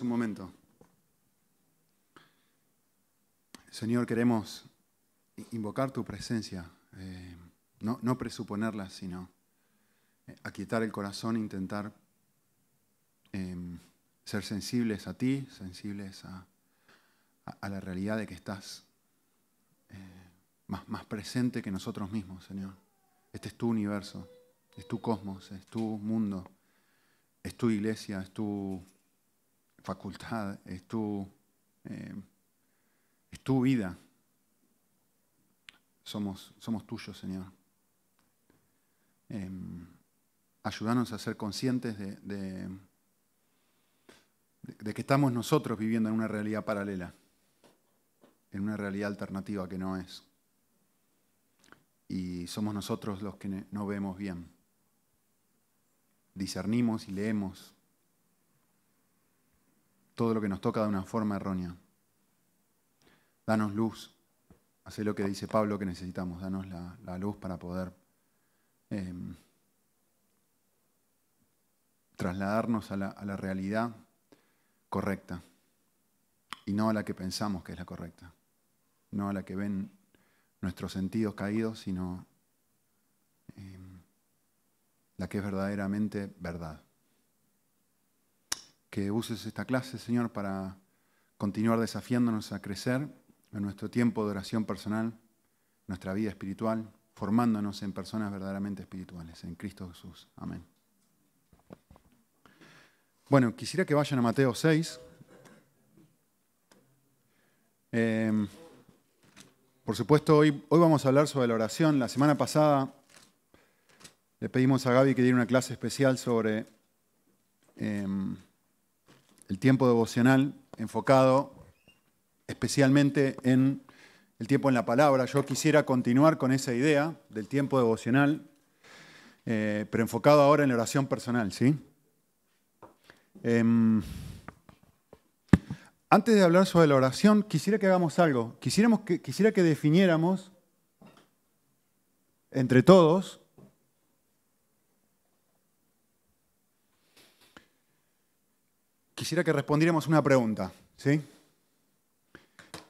Un momento. Señor, queremos invocar tu presencia, eh, no, presuponerla, sino eh, aquietar el corazón, intentar em, ser sensibles a ti, sensibles a, la realidad de que estás eh, más presente que nosotros mismos, Señor. Este es tu universo, es tu cosmos, es tu mundo, es tu iglesia, es tu facultad, es tu, es tu vida. Somos, somos tuyos, Señor. Eh, a ser conscientes de, de, que estamos nosotros viviendo en una realidad paralela, en una realidad alternativa que no es. Y somos nosotros los que no vemos bien. Discernimos y leemos todo lo que nos toca de una forma errónea. Danos luz. Hace lo que dice Pablo que necesitamos. Danos la, luz para poder eh, trasladarnos a la, realidad correcta y no a la que pensamos que es la correcta. No a la que ven nuestros sentidos caídos, sino eh, la que es verdaderamente verdad. Que uses esta clase, Señor, para continuar desafiándonos a crecer en nuestro tiempo de oración personal, nuestra vida espiritual, formándonos en personas verdaderamente espirituales, en Cristo Jesús. Amén. Bueno, quisiera que vayan a Mateo 6. Eh, por supuesto, hoy, hoy vamos a hablar sobre la oración. La semana pasada le pedimos a Gaby que diera una clase especial sobre eh, el tiempo devocional enfocado especialmente en el tiempo en la palabra. Yo quisiera continuar con esa idea del tiempo devocional, eh, pero enfocado ahora en la oración personal, ¿sí? Eh, antes de hablar sobre la oración, quisiera que hagamos algo. Quisiéramos quisiera que definiéramos entre todos quisiera que respondiéramos una pregunta, ¿sí?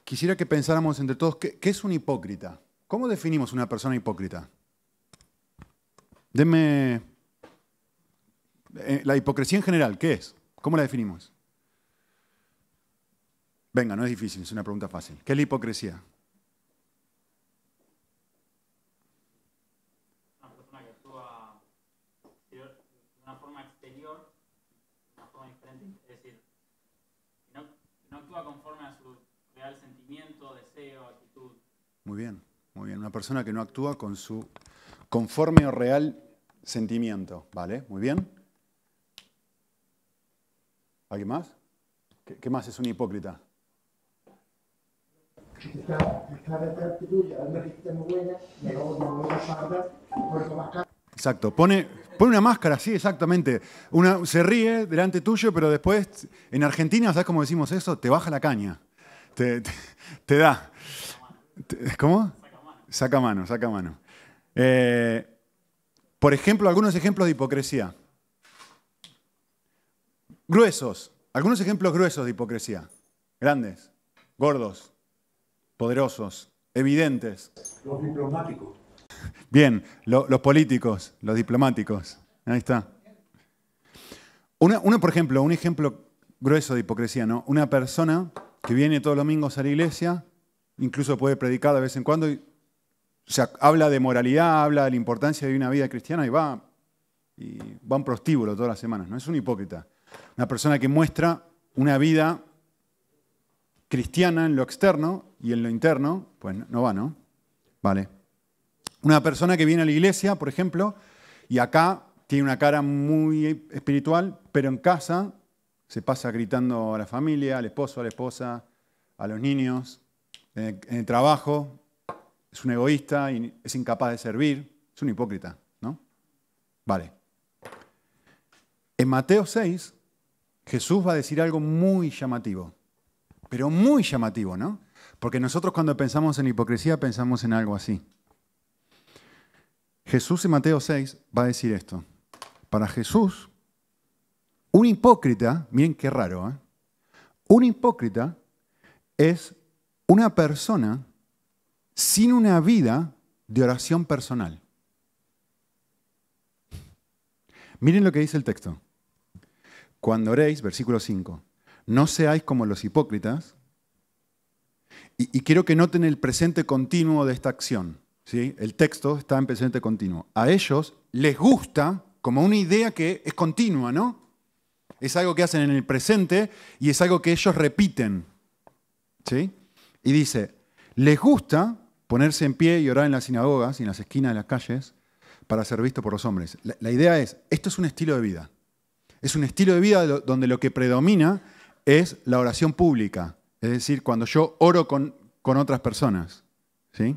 quisiera que pensáramos entre todos, ¿qué, es un hipócrita? ¿Cómo definimos una persona hipócrita? Denme eh, la hipocresía en general, ¿qué es? ¿Cómo la definimos? Venga, no es difícil, es una pregunta fácil. ¿Qué es la hipocresía? Una persona que actúa de una forma exterior, de una forma diferente, es decir, no, no actúa conforme a su real sentimiento, deseo, actitud. Muy bien, muy bien. Una persona que no actúa con su conforme o real sentimiento. ¿Vale? Muy bien. ¿Alguien más? ¿Qué, qué más es un hipócrita? Exacto, pone, pone una máscara, sí, exactamente. Una, se ríe delante tuyo, pero después, en Argentina, ¿sabes cómo decimos eso? Te baja la caña te, te, te da. ¿Cómo? Saca mano, saca mano. Eh, por ejemplo, algunos ejemplos de hipocresía. Gruesos, algunos ejemplos gruesos de hipocresía. Grandes, gordos, poderosos, evidentes. Los diplomáticos. Bien, lo, los políticos, los diplomáticos. Ahí está. Una, una, por ejemplo, un ejemplo grueso de hipocresía, ¿no? Una persona que viene todos los domingos a la iglesia, incluso puede predicar de vez en cuando, y, habla de moralidad, habla de la importancia de una vida cristiana y va, y va un prostíbulo todas las semanas, ¿no? Es un hipócrita. Una persona que muestra una vida cristiana en lo externo y en lo interno, pues no va, ¿no? Vale. Una persona que viene a la iglesia, por ejemplo, y acá tiene una cara muy espiritual, pero en casa se pasa gritando a la familia, al esposo, a la esposa, a los niños, en el, trabajo, es un egoísta y es incapaz de servir, es un hipócrita, ¿no? Vale. En Mateo 6, Jesús va a decir algo muy llamativo, pero muy llamativo, ¿no? Porque nosotros cuando pensamos en hipocresía pensamos en algo así. Jesús en Mateo 6 va a decir esto. Para Jesús, un hipócrita, miren qué raro, ¿eh? Un hipócrita es una persona sin una vida de oración personal. Miren lo que dice el texto. Cuando oréis, versículo 5, no seáis como los hipócritas. Y, quiero que noten el presente continuo de esta acción. ¿sí? El texto está en presente continuo. A ellos les gusta como una idea que es continua, ¿no? Es algo que hacen en el presente y es algo que ellos repiten. ¿sí? Y dice, les gusta ponerse en pie y orar en las sinagogas y en las esquinas de las calles para ser visto por los hombres. La, idea es, esto es un estilo de vida. Es un estilo de vida donde lo que predomina es la oración pública, es decir, cuando yo oro con, con otras personas. ¿sí?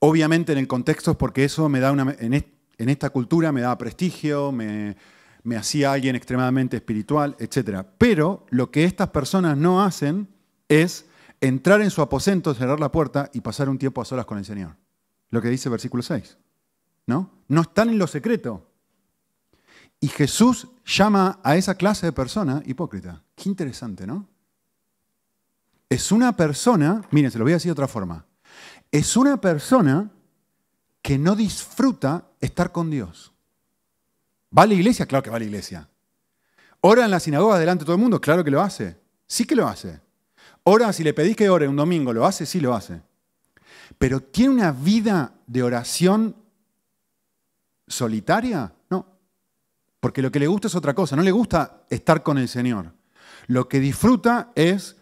Obviamente en el contexto es porque eso me da una, en, esta cultura me da prestigio, me, me hacía alguien extremadamente espiritual, etc. Pero lo que estas personas no hacen es entrar en su aposento, cerrar la puerta y pasar un tiempo a solas con el Señor. Lo que dice versículo 6. ¿No? No están en lo secreto. Y Jesús llama a esa clase de persona hipócrita. Qué interesante, ¿no? Es una persona, miren, se lo voy a decir de otra forma. Es una persona que no disfruta estar con Dios. ¿Va a la iglesia? Claro que va a la iglesia. ¿Ora en la sinagoga delante de todo el mundo? Claro que lo hace. Sí que lo hace. Ora, si le pedís que ore un domingo, ¿lo hace? Sí, lo hace. Pero ¿tiene una vida de oración solitaria? No. Porque lo que le gusta es otra cosa. No le gusta estar con el Señor. Lo que disfruta es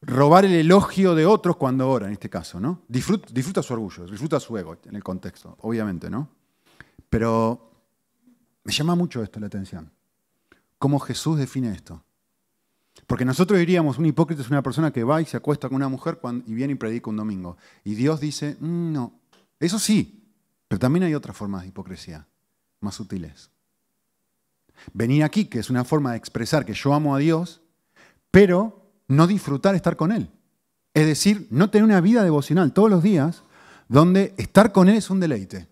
robar el elogio de otros cuando ora, en este caso, ¿no? Disfruta, disfruta su orgullo, disfruta su ego en el contexto, obviamente, ¿no? Pero me llama mucho esto la atención. ¿Cómo Jesús define esto? Porque nosotros diríamos, un hipócrita es una persona que va y se acuesta con una mujer y viene y predica un domingo. Y Dios dice, mm, no, eso sí, pero también hay otras formas de hipocresía, más sutiles. Venir aquí, que es una forma de expresar que yo amo a Dios, pero no disfrutar estar con Él. Es decir, no tener una vida devocional todos los días donde estar con Él es un deleite.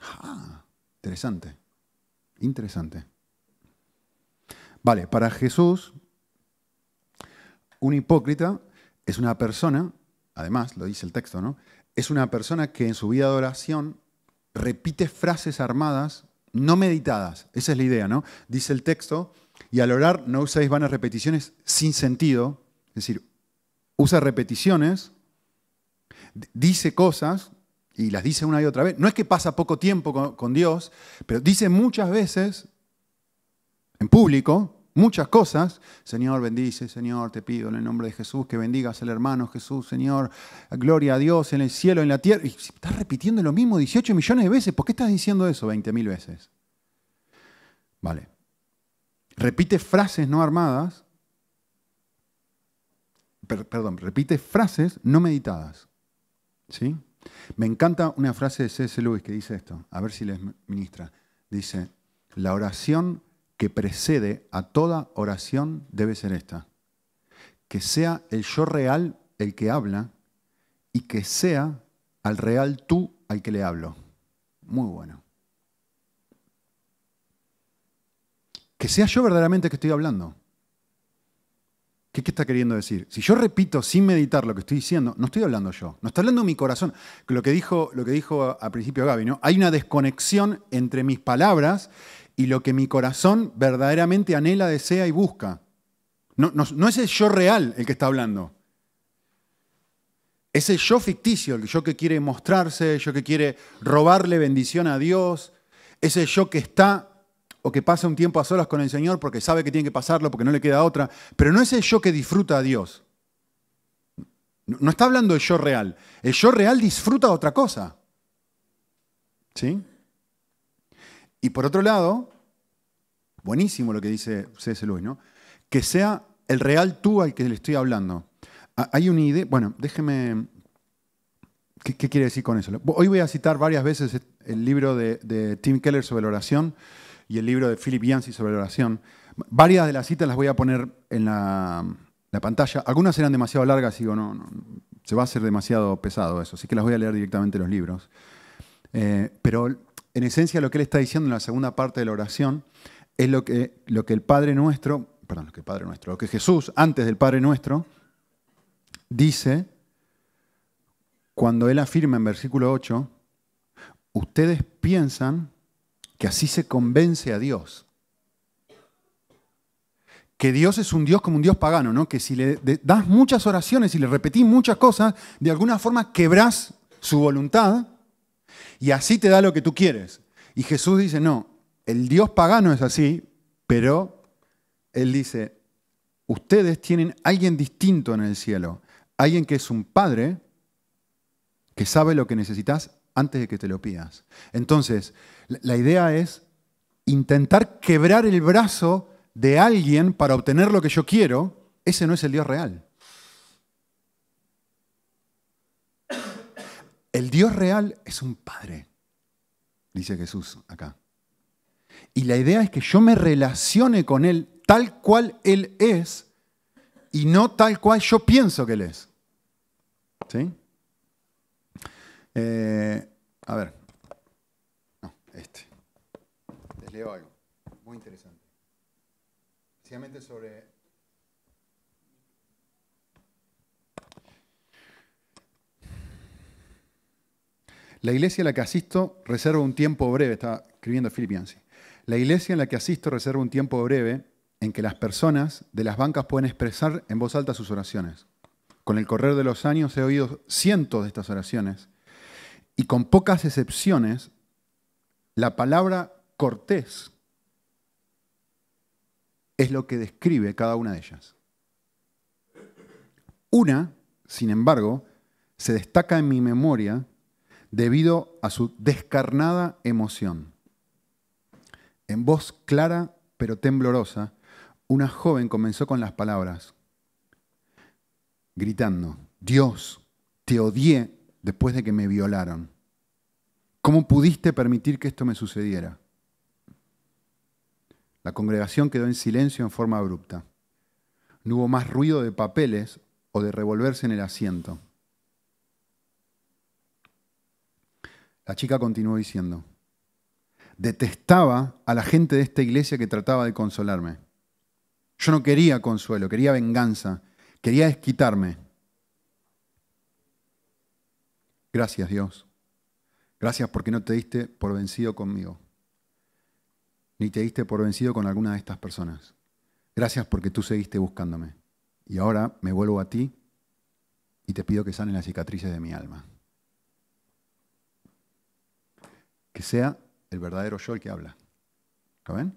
Ah, interesante, interesante. Vale, para Jesús, un hipócrita es una persona, además, lo dice el texto, ¿no? Es una persona que en su vida de oración repite frases armadas no meditadas. Esa es la idea, ¿no? Dice el texto, y al orar no usáis vanas repeticiones sin sentido, es decir, usa repeticiones, dice cosas y las dice una y otra vez. No es que pasa poco tiempo con, con Dios, pero dice muchas veces en público muchas cosas. Señor, bendice, Señor, te pido en el nombre de Jesús que bendigas al hermano Jesús, Señor, gloria a Dios en el cielo, en la tierra. Y estás repitiendo lo mismo 18 millones de veces, ¿por qué estás diciendo eso 20 mil veces? Vale. Repite frases no armadas, perdón, repite frases no meditadas. ¿Sí? Me encanta una frase de C.S. Lewis que dice esto, a ver si les ministra. Dice, la oración que precede a toda oración debe ser esta. Que sea el yo real el que habla y que sea al real tú al que le hablo. Muy bueno. Que sea yo verdaderamente que estoy hablando. ¿Qué, ¿Qué, está queriendo decir? Si yo repito sin meditar lo que estoy diciendo, no estoy hablando yo, no está hablando mi corazón. Lo que dijo, lo que dijo al principio Gaby, ¿no? Hay una desconexión entre mis palabras y lo que mi corazón verdaderamente anhela, desea y busca. No, es el yo real el que está hablando. Es el yo ficticio, el yo que quiere mostrarse, el yo que quiere robarle bendición a Dios. Es el yo que está o que pasa un tiempo a solas con el Señor porque sabe que tiene que pasarlo, porque no le queda otra. Pero no es el yo que disfruta a Dios. No está hablando del yo real. El yo real disfruta otra cosa. ¿Sí? Y por otro lado, buenísimo lo que dice C.S. Lewis, ¿no? Que sea el real tú al que le estoy hablando. Hay una idea, bueno, déjeme, ¿qué, quiere decir con eso? Hoy voy a citar varias veces el libro de, Tim Keller sobre la oración y el libro de Philip Yancey sobre la oración. Varias de las citas las voy a poner en la, pantalla. Algunas eran demasiado largas y digo, no, no, se va a hacer demasiado pesado eso, así que las voy a leer directamente en los libros. Eh, pero en esencia lo que él está diciendo en la segunda parte de la oración es lo que, lo que el Padre nuestro perdón, que Padre Nuestro, lo que Jesús, antes del Padre Nuestro, dice cuando Él afirma en versículo 8, ustedes piensan que así se convence a Dios. Que Dios es un Dios como un Dios pagano, ¿no? Que si le das muchas oraciones y le repetís muchas cosas, de alguna forma quebrás su voluntad y así te da lo que tú quieres. Y Jesús dice, no, el Dios pagano es así, pero Él dice, ustedes tienen alguien distinto en el cielo, alguien que es un padre que sabe lo que necesitas antes de que te lo pidas. Entonces, la idea es intentar quebrar el brazo de alguien para obtener lo que yo quiero, ese no es el Dios real. El Dios real es un Padre, dice Jesús acá. Y la idea es que yo me relacione con Él tal cual Él es y no tal cual yo pienso que Él es. ¿Sí? Eh, a ver. No, este. Les leo algo. Muy interesante. Especialmente sobre. La iglesia a la que asisto reserva un tiempo breve, está escribiendo Filipiansi. La iglesia en la que asisto reserva un tiempo breve en que las personas de las bancas pueden expresar en voz alta sus oraciones. Con el correr de los años he oído cientos de estas oraciones y con pocas excepciones, la palabra cortés es lo que describe cada una de ellas. Una, sin embargo, se destaca en mi memoria debido a su descarnada emoción. En voz clara pero temblorosa, una joven comenzó con las palabras, gritando, Dios, te odié después de que me violaron. ¿Cómo pudiste permitir que esto me sucediera? La congregación quedó en silencio en forma abrupta. No hubo más ruido de papeles o de revolverse en el asiento. La chica continuó diciendo, detestaba a la gente de esta iglesia que trataba de consolarme. Yo no quería consuelo, quería venganza, quería desquitarme. Gracias Dios. Gracias porque no te diste por vencido conmigo, ni te diste por vencido con alguna de estas personas. Gracias porque tú seguiste buscándome. Y ahora me vuelvo a ti y te pido que sanen las cicatrices de mi alma. Que sea el verdadero yo el que habla. ¿Lo ven?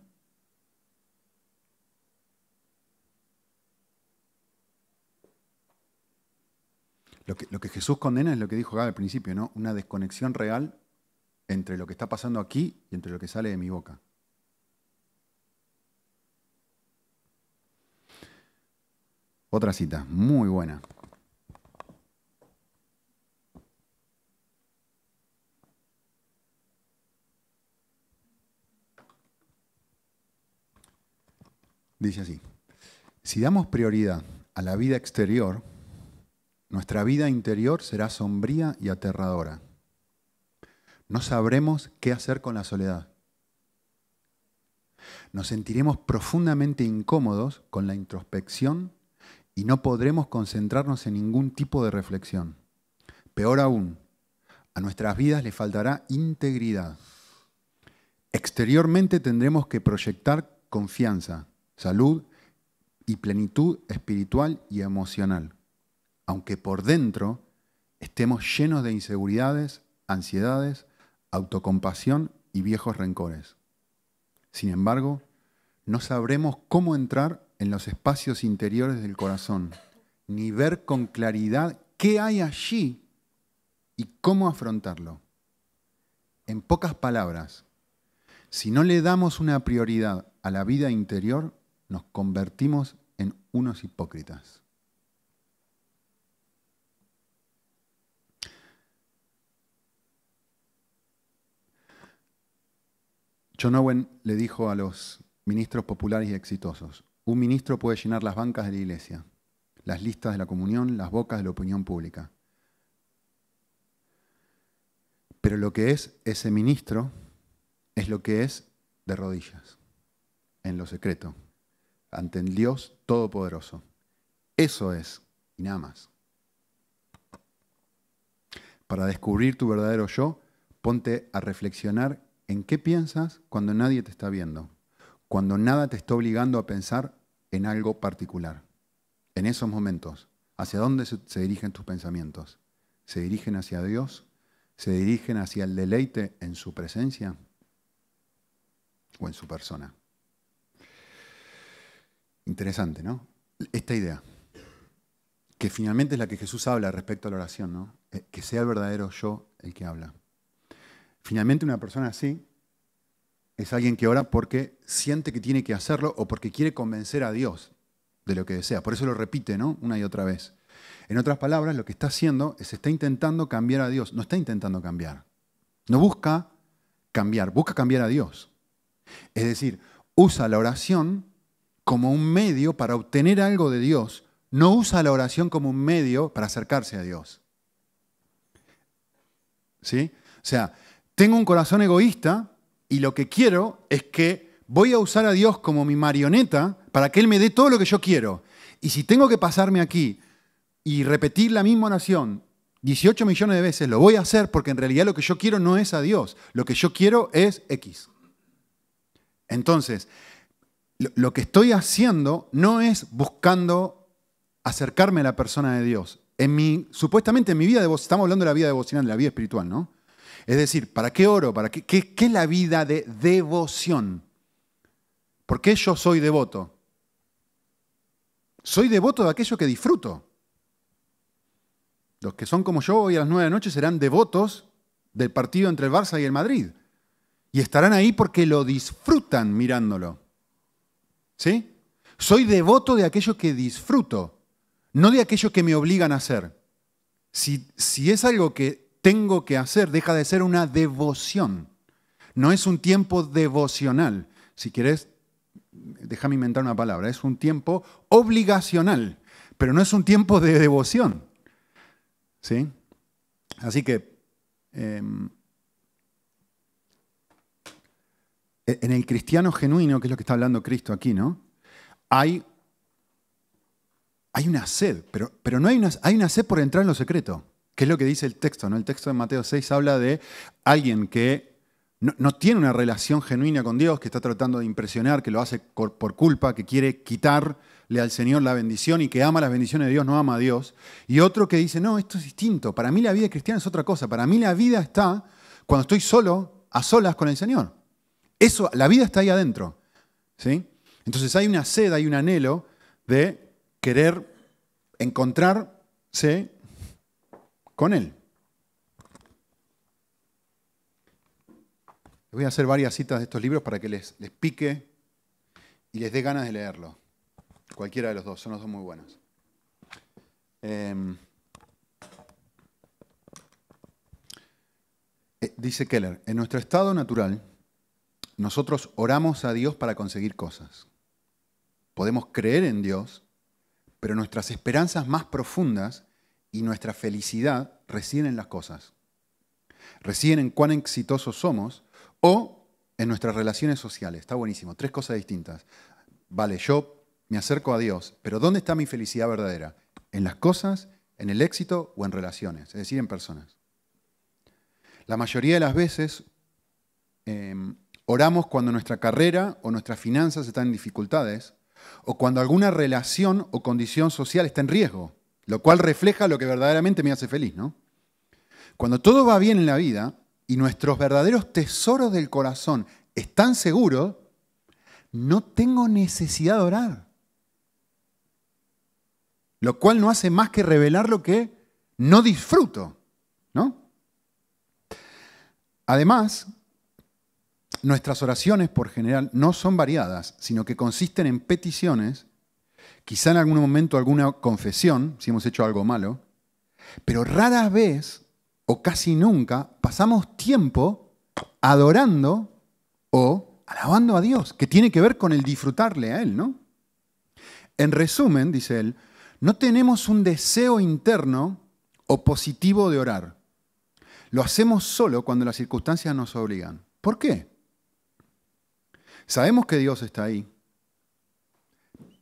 Lo que, Jesús condena es lo que dijo acá al principio, ¿no? Una desconexión real entre lo que está pasando aquí y entre lo que sale de mi boca. Otra cita, muy buena. Dice así, si damos prioridad a la vida exterior, nuestra vida interior será sombría y aterradora. No sabremos qué hacer con la soledad. Nos sentiremos profundamente incómodos con la introspección y no podremos concentrarnos en ningún tipo de reflexión. Peor aún, a nuestras vidas le faltará integridad. Exteriormente tendremos que proyectar confianza, salud y plenitud espiritual y emocional aunque por dentro estemos llenos de inseguridades, ansiedades, autocompasión y viejos rencores. Sin embargo, no sabremos cómo entrar en los espacios interiores del corazón, ni ver con claridad qué hay allí y cómo afrontarlo. En pocas palabras, si no le damos una prioridad a la vida interior, nos convertimos en unos hipócritas. John Owen le dijo a los ministros populares y exitosos, un ministro puede llenar las bancas de la iglesia, las listas de la comunión, las bocas de la opinión pública. Pero lo que es ese ministro es lo que es de rodillas, en lo secreto, ante el Dios Todopoderoso. Eso es, y nada más. Para descubrir tu verdadero yo, ponte a reflexionar en qué piensas cuando nadie te está viendo, cuando nada te está obligando a pensar en algo particular. En esos momentos, ¿hacia dónde se dirigen tus pensamientos? ¿Se dirigen hacia Dios? ¿Se dirigen hacia el deleite en su presencia o en su persona? Interesante, ¿no? Esta idea, que finalmente es la que Jesús habla respecto a la oración, ¿no? Eh, que sea el verdadero yo el que habla. Finalmente una persona así es alguien que ora porque siente que tiene que hacerlo o porque quiere convencer a Dios de lo que desea. Por eso lo repite, ¿no? Una y otra vez. En otras palabras, lo que está haciendo es está intentando cambiar a Dios. No está intentando cambiar. No busca cambiar, busca cambiar a Dios. Es decir, usa la oración como un medio para obtener algo de Dios. No usa la oración como un medio para acercarse a Dios. ¿Sí? O sea, tengo un corazón egoísta y lo que quiero es que voy a usar a Dios como mi marioneta para que Él me dé todo lo que yo quiero. Y si tengo que pasarme aquí y repetir la misma oración 18 millones de veces, lo voy a hacer porque en realidad lo que yo quiero no es a Dios, lo que yo quiero es X. Entonces, lo que estoy haciendo no es buscando acercarme a la persona de Dios. En mi, supuestamente en mi vida, estamos hablando de la vida devocional, de la vida espiritual, ¿no? Es decir, ¿para qué oro? ¿Para qué, qué, qué es la vida de devoción? ¿Por qué yo soy devoto? Soy devoto de aquello que disfruto. Los que son como yo hoy a las nueve de la noche serán devotos del partido entre el Barça y el Madrid. Y estarán ahí porque lo disfrutan mirándolo. ¿Sí? Soy devoto de aquello que disfruto, no de aquello que me obligan a hacer. Si, si es algo que tengo que hacer deja de ser una devoción. No es un tiempo devocional. Si quieres, déjame inventar una palabra. Es un tiempo obligacional, pero no es un tiempo de devoción. ¿Sí? Así que em, e, en el cristiano genuino, que es lo que está hablando Cristo aquí, ¿no? Hay, hay una sed, pero, pero no hay una, hay una sed por entrar en lo secreto. ¿Qué es lo que dice el texto? ¿no? El texto de Mateo 6 habla de alguien que no, tiene una relación genuina con Dios, que está tratando de impresionar, que lo hace por, culpa, que quiere quitarle al Señor la bendición y que ama las bendiciones de Dios, no ama a Dios. Y otro que dice, no, esto es distinto. Para mí la vida cristiana es otra cosa. Para mí la vida está cuando estoy solo, a solas con el Señor. Eso, la vida está ahí adentro. ¿sí? Entonces hay una sed, hay un anhelo de querer encontrarse con Él. Voy a hacer varias citas de estos libros para que les, pique y les dé ganas de leerlo. Cualquiera de los dos, son los dos muy buenos. Em, eh, dice Keller, en nuestro estado natural, nosotros oramos a Dios para conseguir cosas. Podemos creer en Dios, pero nuestras esperanzas más profundas y nuestra felicidad residen en las cosas. Residen en cuán exitosos somos o en nuestras relaciones sociales. Está buenísimo. Tres cosas distintas. Vale, yo me acerco a Dios, pero ¿dónde está mi felicidad verdadera? ¿En las cosas, en el éxito o en relaciones? Es decir, en personas. La mayoría de las veces em, oramos cuando nuestra carrera o nuestras finanzas están en dificultades o cuando alguna relación o condición social está en riesgo. Lo cual refleja lo que verdaderamente me hace feliz, ¿no? Cuando todo va bien en la vida y nuestros verdaderos tesoros del corazón están seguros, no tengo necesidad de orar. Lo cual no hace más que revelar lo que no disfruto, ¿no? Además, nuestras oraciones por general no son variadas, sino que consisten en peticiones quizá en algún momento alguna confesión, si hemos hecho algo malo, pero rara vez o casi nunca pasamos tiempo adorando o alabando a Dios, que tiene que ver con el disfrutarle a Él, ¿no? En resumen, dice él, no tenemos un deseo interno o positivo de orar. Lo hacemos solo cuando las circunstancias nos obligan. ¿Por qué? Sabemos que Dios está ahí,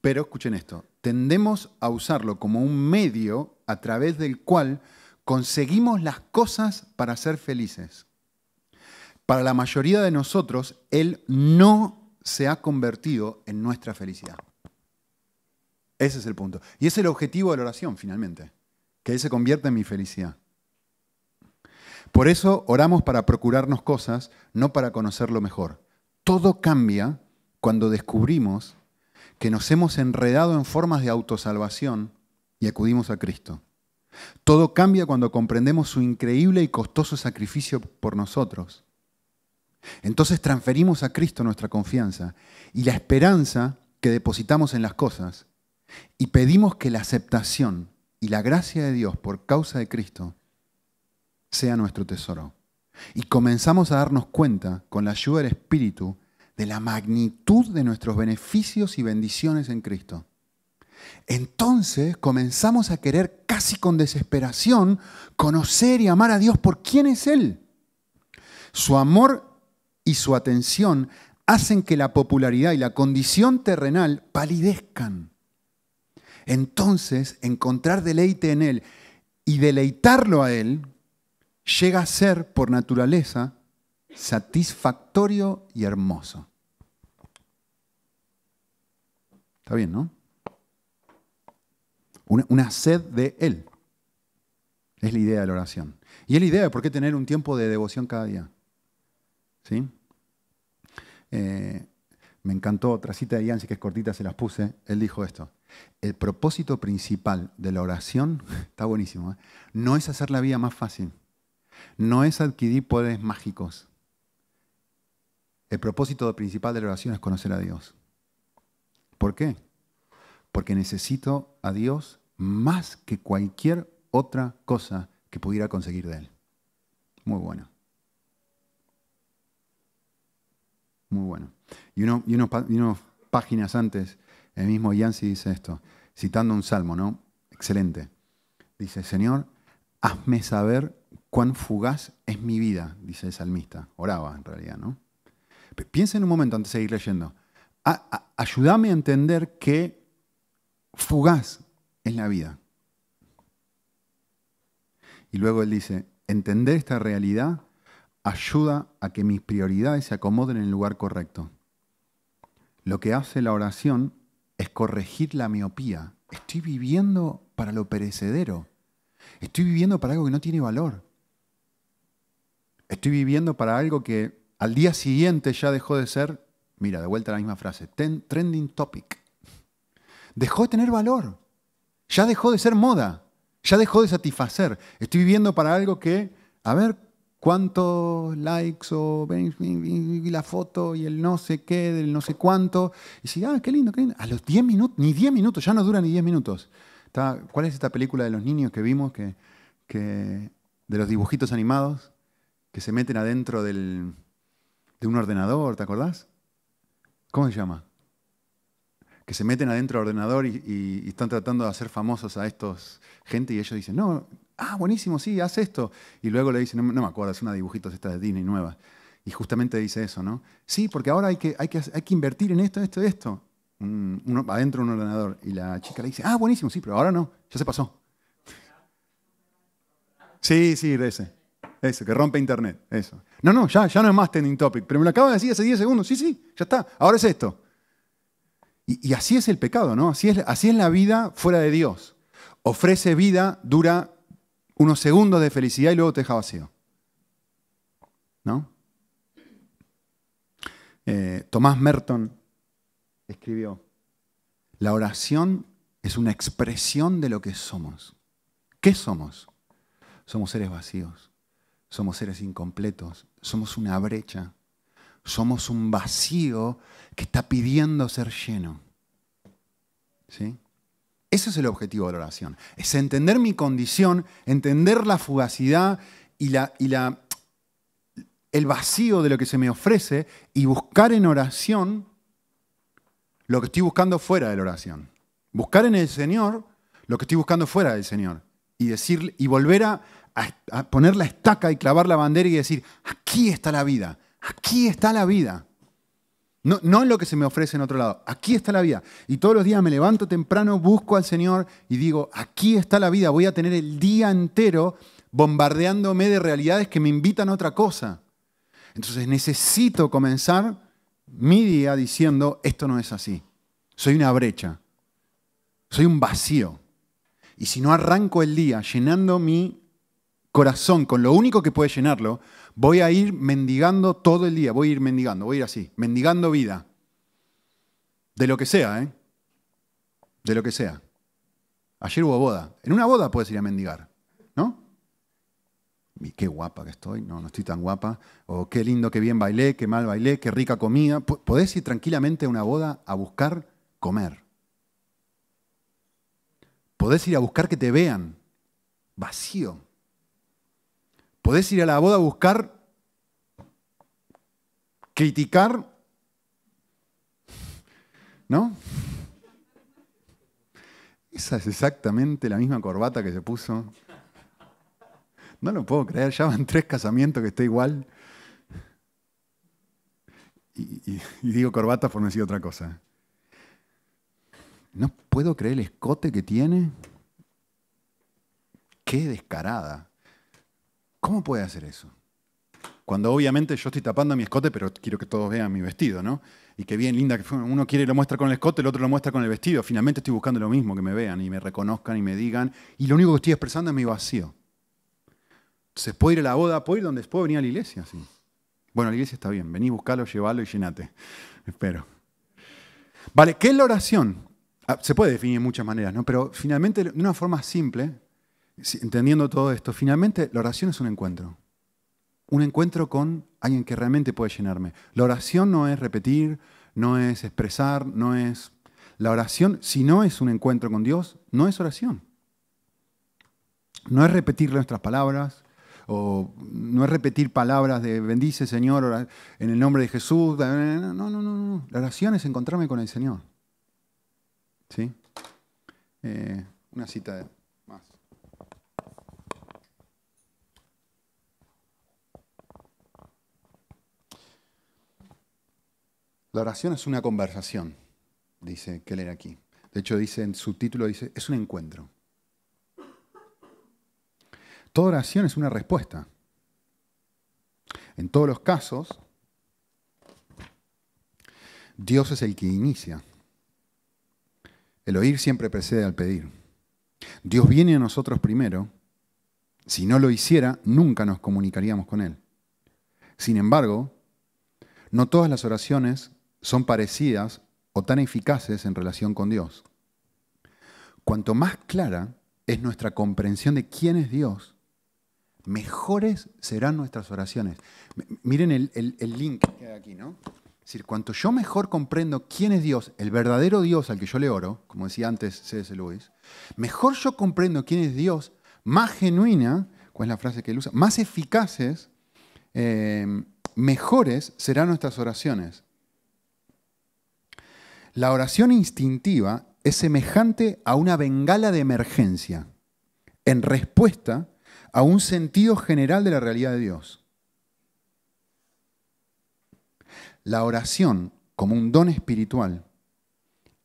pero escuchen esto, tendemos a usarlo como un medio a través del cual conseguimos las cosas para ser felices. Para la mayoría de nosotros, Él no se ha convertido en nuestra felicidad. Ese es el punto. Y es el objetivo de la oración, finalmente, que Él se convierta en mi felicidad. Por eso oramos para procurarnos cosas, no para conocerlo mejor. Todo cambia cuando descubrimos que nos hemos enredado en formas de autosalvación y acudimos a Cristo. Todo cambia cuando comprendemos su increíble y costoso sacrificio por nosotros. Entonces transferimos a Cristo nuestra confianza y la esperanza que depositamos en las cosas y pedimos que la aceptación y la gracia de Dios por causa de Cristo sea nuestro tesoro. Y comenzamos a darnos cuenta, con la ayuda del Espíritu, de la magnitud de nuestros beneficios y bendiciones en Cristo. Entonces comenzamos a querer casi con desesperación conocer y amar a Dios por quién es Él. Su amor y su atención hacen que la popularidad y la condición terrenal palidezcan. Entonces, encontrar deleite en Él y deleitarlo a Él llega a ser, por naturaleza, satisfactorio y hermoso. Está bien, ¿no? Una, sed de Él. Es la idea de la oración. Y es la idea de por qué tener un tiempo de devoción cada día. ¿Sí? Eh, me encantó otra cita de Yancy que es cortita, se las puse. Él dijo esto. El propósito principal de la oración, está buenísimo, ¿eh? no es hacer la vida más fácil. No es adquirir poderes mágicos. El propósito principal de la oración es conocer a Dios. ¿Por qué? Porque necesito a Dios más que cualquier otra cosa que pudiera conseguir de Él. Muy bueno. Muy bueno. Y, uno, páginas antes, el mismo Yancy dice esto, citando un salmo, ¿no? Excelente. Dice, Señor, hazme saber cuán fugaz es mi vida, dice el salmista. Oraba en realidad, ¿no? Piensa en un momento antes de seguir leyendo. ayúdame a entender qué fugaz es la vida. Y luego él dice, entender esta realidad ayuda a que mis prioridades se acomoden en el lugar correcto. Lo que hace la oración es corregir la miopía. Estoy viviendo para lo perecedero. Estoy viviendo para algo que no tiene valor. Estoy viviendo para algo que al día siguiente ya dejó de ser, mira, de vuelta la misma frase, trending topic. Dejó de tener valor. Ya dejó de ser moda. Ya dejó de satisfacer. Estoy viviendo para algo que, a ver, cuántos likes o la foto y el no sé qué, del no sé cuánto. Y si, ah, qué lindo, qué lindo. A los 10 minutos, ni 10 minutos, ya no dura ni 10 minutos. ¿Cuál es esta película de los niños que vimos, que, de los dibujitos animados, que se meten adentro del, de un ordenador, ¿te acordás? ¿Cómo se llama? Que se meten adentro del ordenador y, están tratando de hacer famosos a estos gente y ellos dicen, no, ah, buenísimo, sí, haz esto. Y luego le dicen, no, me acuerdo, es una dibujitos esta de Disney nueva. Y justamente dice eso, ¿no? Sí, porque ahora hay que, hay que, hay que invertir en esto, esto, esto. uno, adentro de un ordenador. Y la chica le dice, ah, buenísimo, sí, pero ahora no, ya se pasó. Sí, sí, ese. Eso, que rompe internet. Eso. No, no, ya, ya no es más trending topic. Pero me lo acabo de decir hace 10 segundos. Sí, sí, ya está. Ahora es esto. Y, así es el pecado, ¿no? Así es, así es la vida fuera de Dios. Ofrece vida, dura unos segundos de felicidad y luego te deja vacío. ¿No? Eh, Tomás Merton escribió, la oración es una expresión de lo que somos. ¿Qué somos? Somos seres vacíos, somos seres incompletos, somos una brecha, somos un vacío que está pidiendo ser lleno. ¿Sí? Ese es el objetivo de la oración, es entender mi condición, entender la fugacidad y, la, y la, el vacío de lo que se me ofrece y buscar en oración lo que estoy buscando fuera de la oración. Buscar en el Señor lo que estoy buscando fuera del Señor y decir y volver a, a, poner la estaca y clavar la bandera y decir, aquí está la vida, aquí está la vida. No, no lo que se me ofrece en otro lado. Aquí está la vida. Y todos los días me levanto temprano, busco al Señor y digo, aquí está la vida. Voy a tener el día entero bombardeándome de realidades que me invitan a otra cosa. Entonces necesito comenzar mi día diciendo, esto no es así. Soy una brecha. Soy un vacío. Y si no arranco el día llenando mi corazón con lo único que puede llenarlo, voy a ir mendigando todo el día. Voy a ir mendigando, voy a ir así, mendigando vida. De lo que sea, ¿eh? De lo que sea. Ayer hubo boda. En una boda puedes ir a mendigar, ¿no? Y qué guapa que estoy, no, no estoy tan guapa. O qué lindo, qué bien bailé, qué mal bailé, qué rica comida. Podés ir tranquilamente a una boda a buscar comer. Podés ir a buscar que te vean. Vacío. Podés ir a la boda a buscar criticar. ¿No? Esa es exactamente la misma corbata que se puso. No lo puedo creer, ya van tres casamientos que está igual. Y, digo corbata por no decir otra cosa. No puedo creer el escote que tiene. Qué descarada. ¿Cómo puede hacer eso? Cuando obviamente yo estoy tapando mi escote, pero quiero que todos vean mi vestido, ¿no? Y qué bien linda que fue. Uno quiere lo muestra con el escote, el otro lo muestra con el vestido. Finalmente estoy buscando lo mismo, que me vean y me reconozcan y me digan. Y lo único que estoy expresando es mi vacío. Entonces, puedo ir a la boda, puedo ir donde puedo venir a la iglesia, sí. Bueno, la iglesia está bien, vení, buscalo, llévalo y llenate. Espero. Vale, ¿qué es la oración? Ah, se puede definir de muchas maneras, ¿no? Pero finalmente, de una forma simple, entendiendo todo esto, finalmente la oración es un encuentro. Un encuentro con alguien que realmente puede llenarme. La oración no es repetir, no es expresar, no es... La oración, si no es un encuentro con Dios, no es oración. No es repetir nuestras palabras, o no es repetir palabras de bendice Señor en el nombre de Jesús. No, no, no, no. La oración es encontrarme con el Señor. ¿Sí? Eh, una cita más. La oración es una conversación, dice Keller aquí. De hecho, dice en su título, dice, es un encuentro. Toda oración es una respuesta. En todos los casos, Dios es el que inicia. El oír siempre precede al pedir. Dios viene a nosotros primero. Si no lo hiciera, nunca nos comunicaríamos con Él. Sin embargo, no todas las oraciones son parecidas o tan eficaces en relación con Dios. Cuanto más clara es nuestra comprensión de quién es Dios, mejores serán nuestras oraciones. Miren el, link que hay aquí, ¿no? Es decir, cuanto yo mejor comprendo quién es Dios, el verdadero Dios al que yo le oro, como decía antes C.S. Lewis, mejor yo comprendo quién es Dios, más genuina, ¿cuál es la frase que él usa? Más eficaces, eh, mejores serán nuestras oraciones. La oración instintiva es semejante a una bengala de emergencia en respuesta a un sentido general de la realidad de Dios. La oración como un don espiritual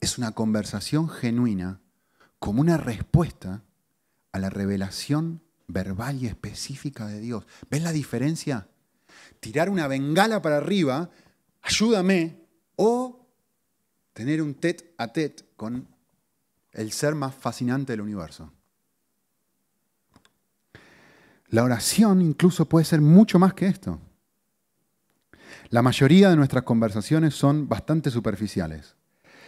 es una conversación genuina como una respuesta a la revelación verbal y específica de Dios. ¿Ves la diferencia? Tirar una bengala para arriba, ayúdame, o tener un tet a tet con el ser más fascinante del universo. La oración incluso puede ser mucho más que esto. La mayoría de nuestras conversaciones son bastante superficiales.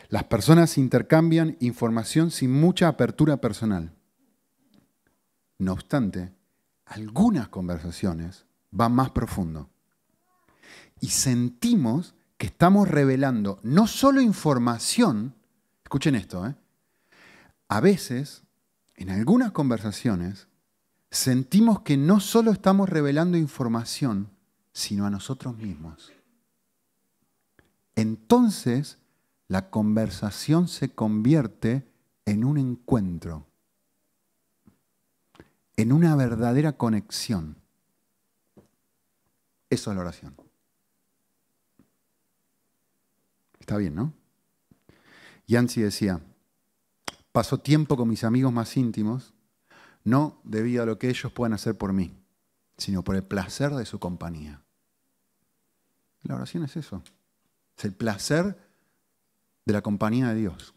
Las personas intercambian información sin mucha apertura personal. No obstante, algunas conversaciones van más profundo. Y sentimos que estamos revelando no solo información, escuchen esto, ¿eh? a veces, en algunas conversaciones, sentimos que no solo estamos revelando información, sino a nosotros mismos. Entonces, la conversación se convierte en un encuentro, en una verdadera conexión. Eso es la oración. Está bien, ¿no? Yancy decía, paso tiempo con mis amigos más íntimos, no debido a lo que ellos puedan hacer por mí, sino por el placer de su compañía. La oración es eso, es el placer de la compañía de Dios.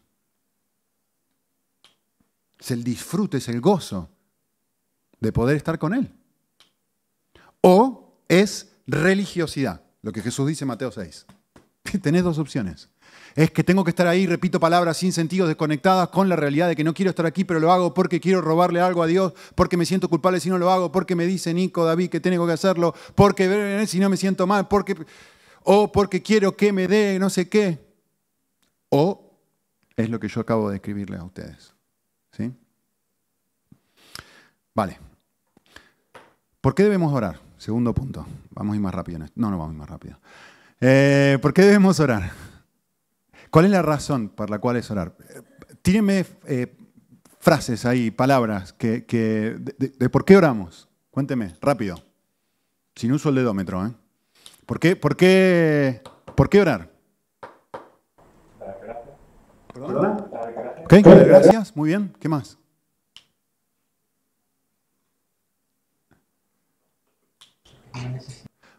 Es el disfrute, es el gozo de poder estar con Él. O es religiosidad, lo que Jesús dice en Mateo 6. Tenés dos opciones. Es que tengo que estar ahí, repito palabras sin sentido, desconectadas con la realidad de que no quiero estar aquí, pero lo hago porque quiero robarle algo a Dios, porque me siento culpable si no lo hago, porque me dice Nico, David, que tengo que hacerlo, porque si no me siento mal, porque, o porque quiero que me dé no sé qué. O es lo que yo acabo de escribirle a ustedes. ¿Sí? Vale. ¿Por qué debemos orar? Segundo punto. Vamos a ir más rápido. No, no vamos a ir más rápido. Eh, ¿Por qué debemos orar? ¿Cuál es la razón por la cual es orar? Tírenme eh, frases ahí, palabras que, de, por qué oramos. Cuénteme, rápido. Sin uso el dedómetro. ¿eh? ¿Por, qué, por, qué, ¿Por qué orar? ¿Perdón? Ok, gracias. Muy bien. ¿Qué más?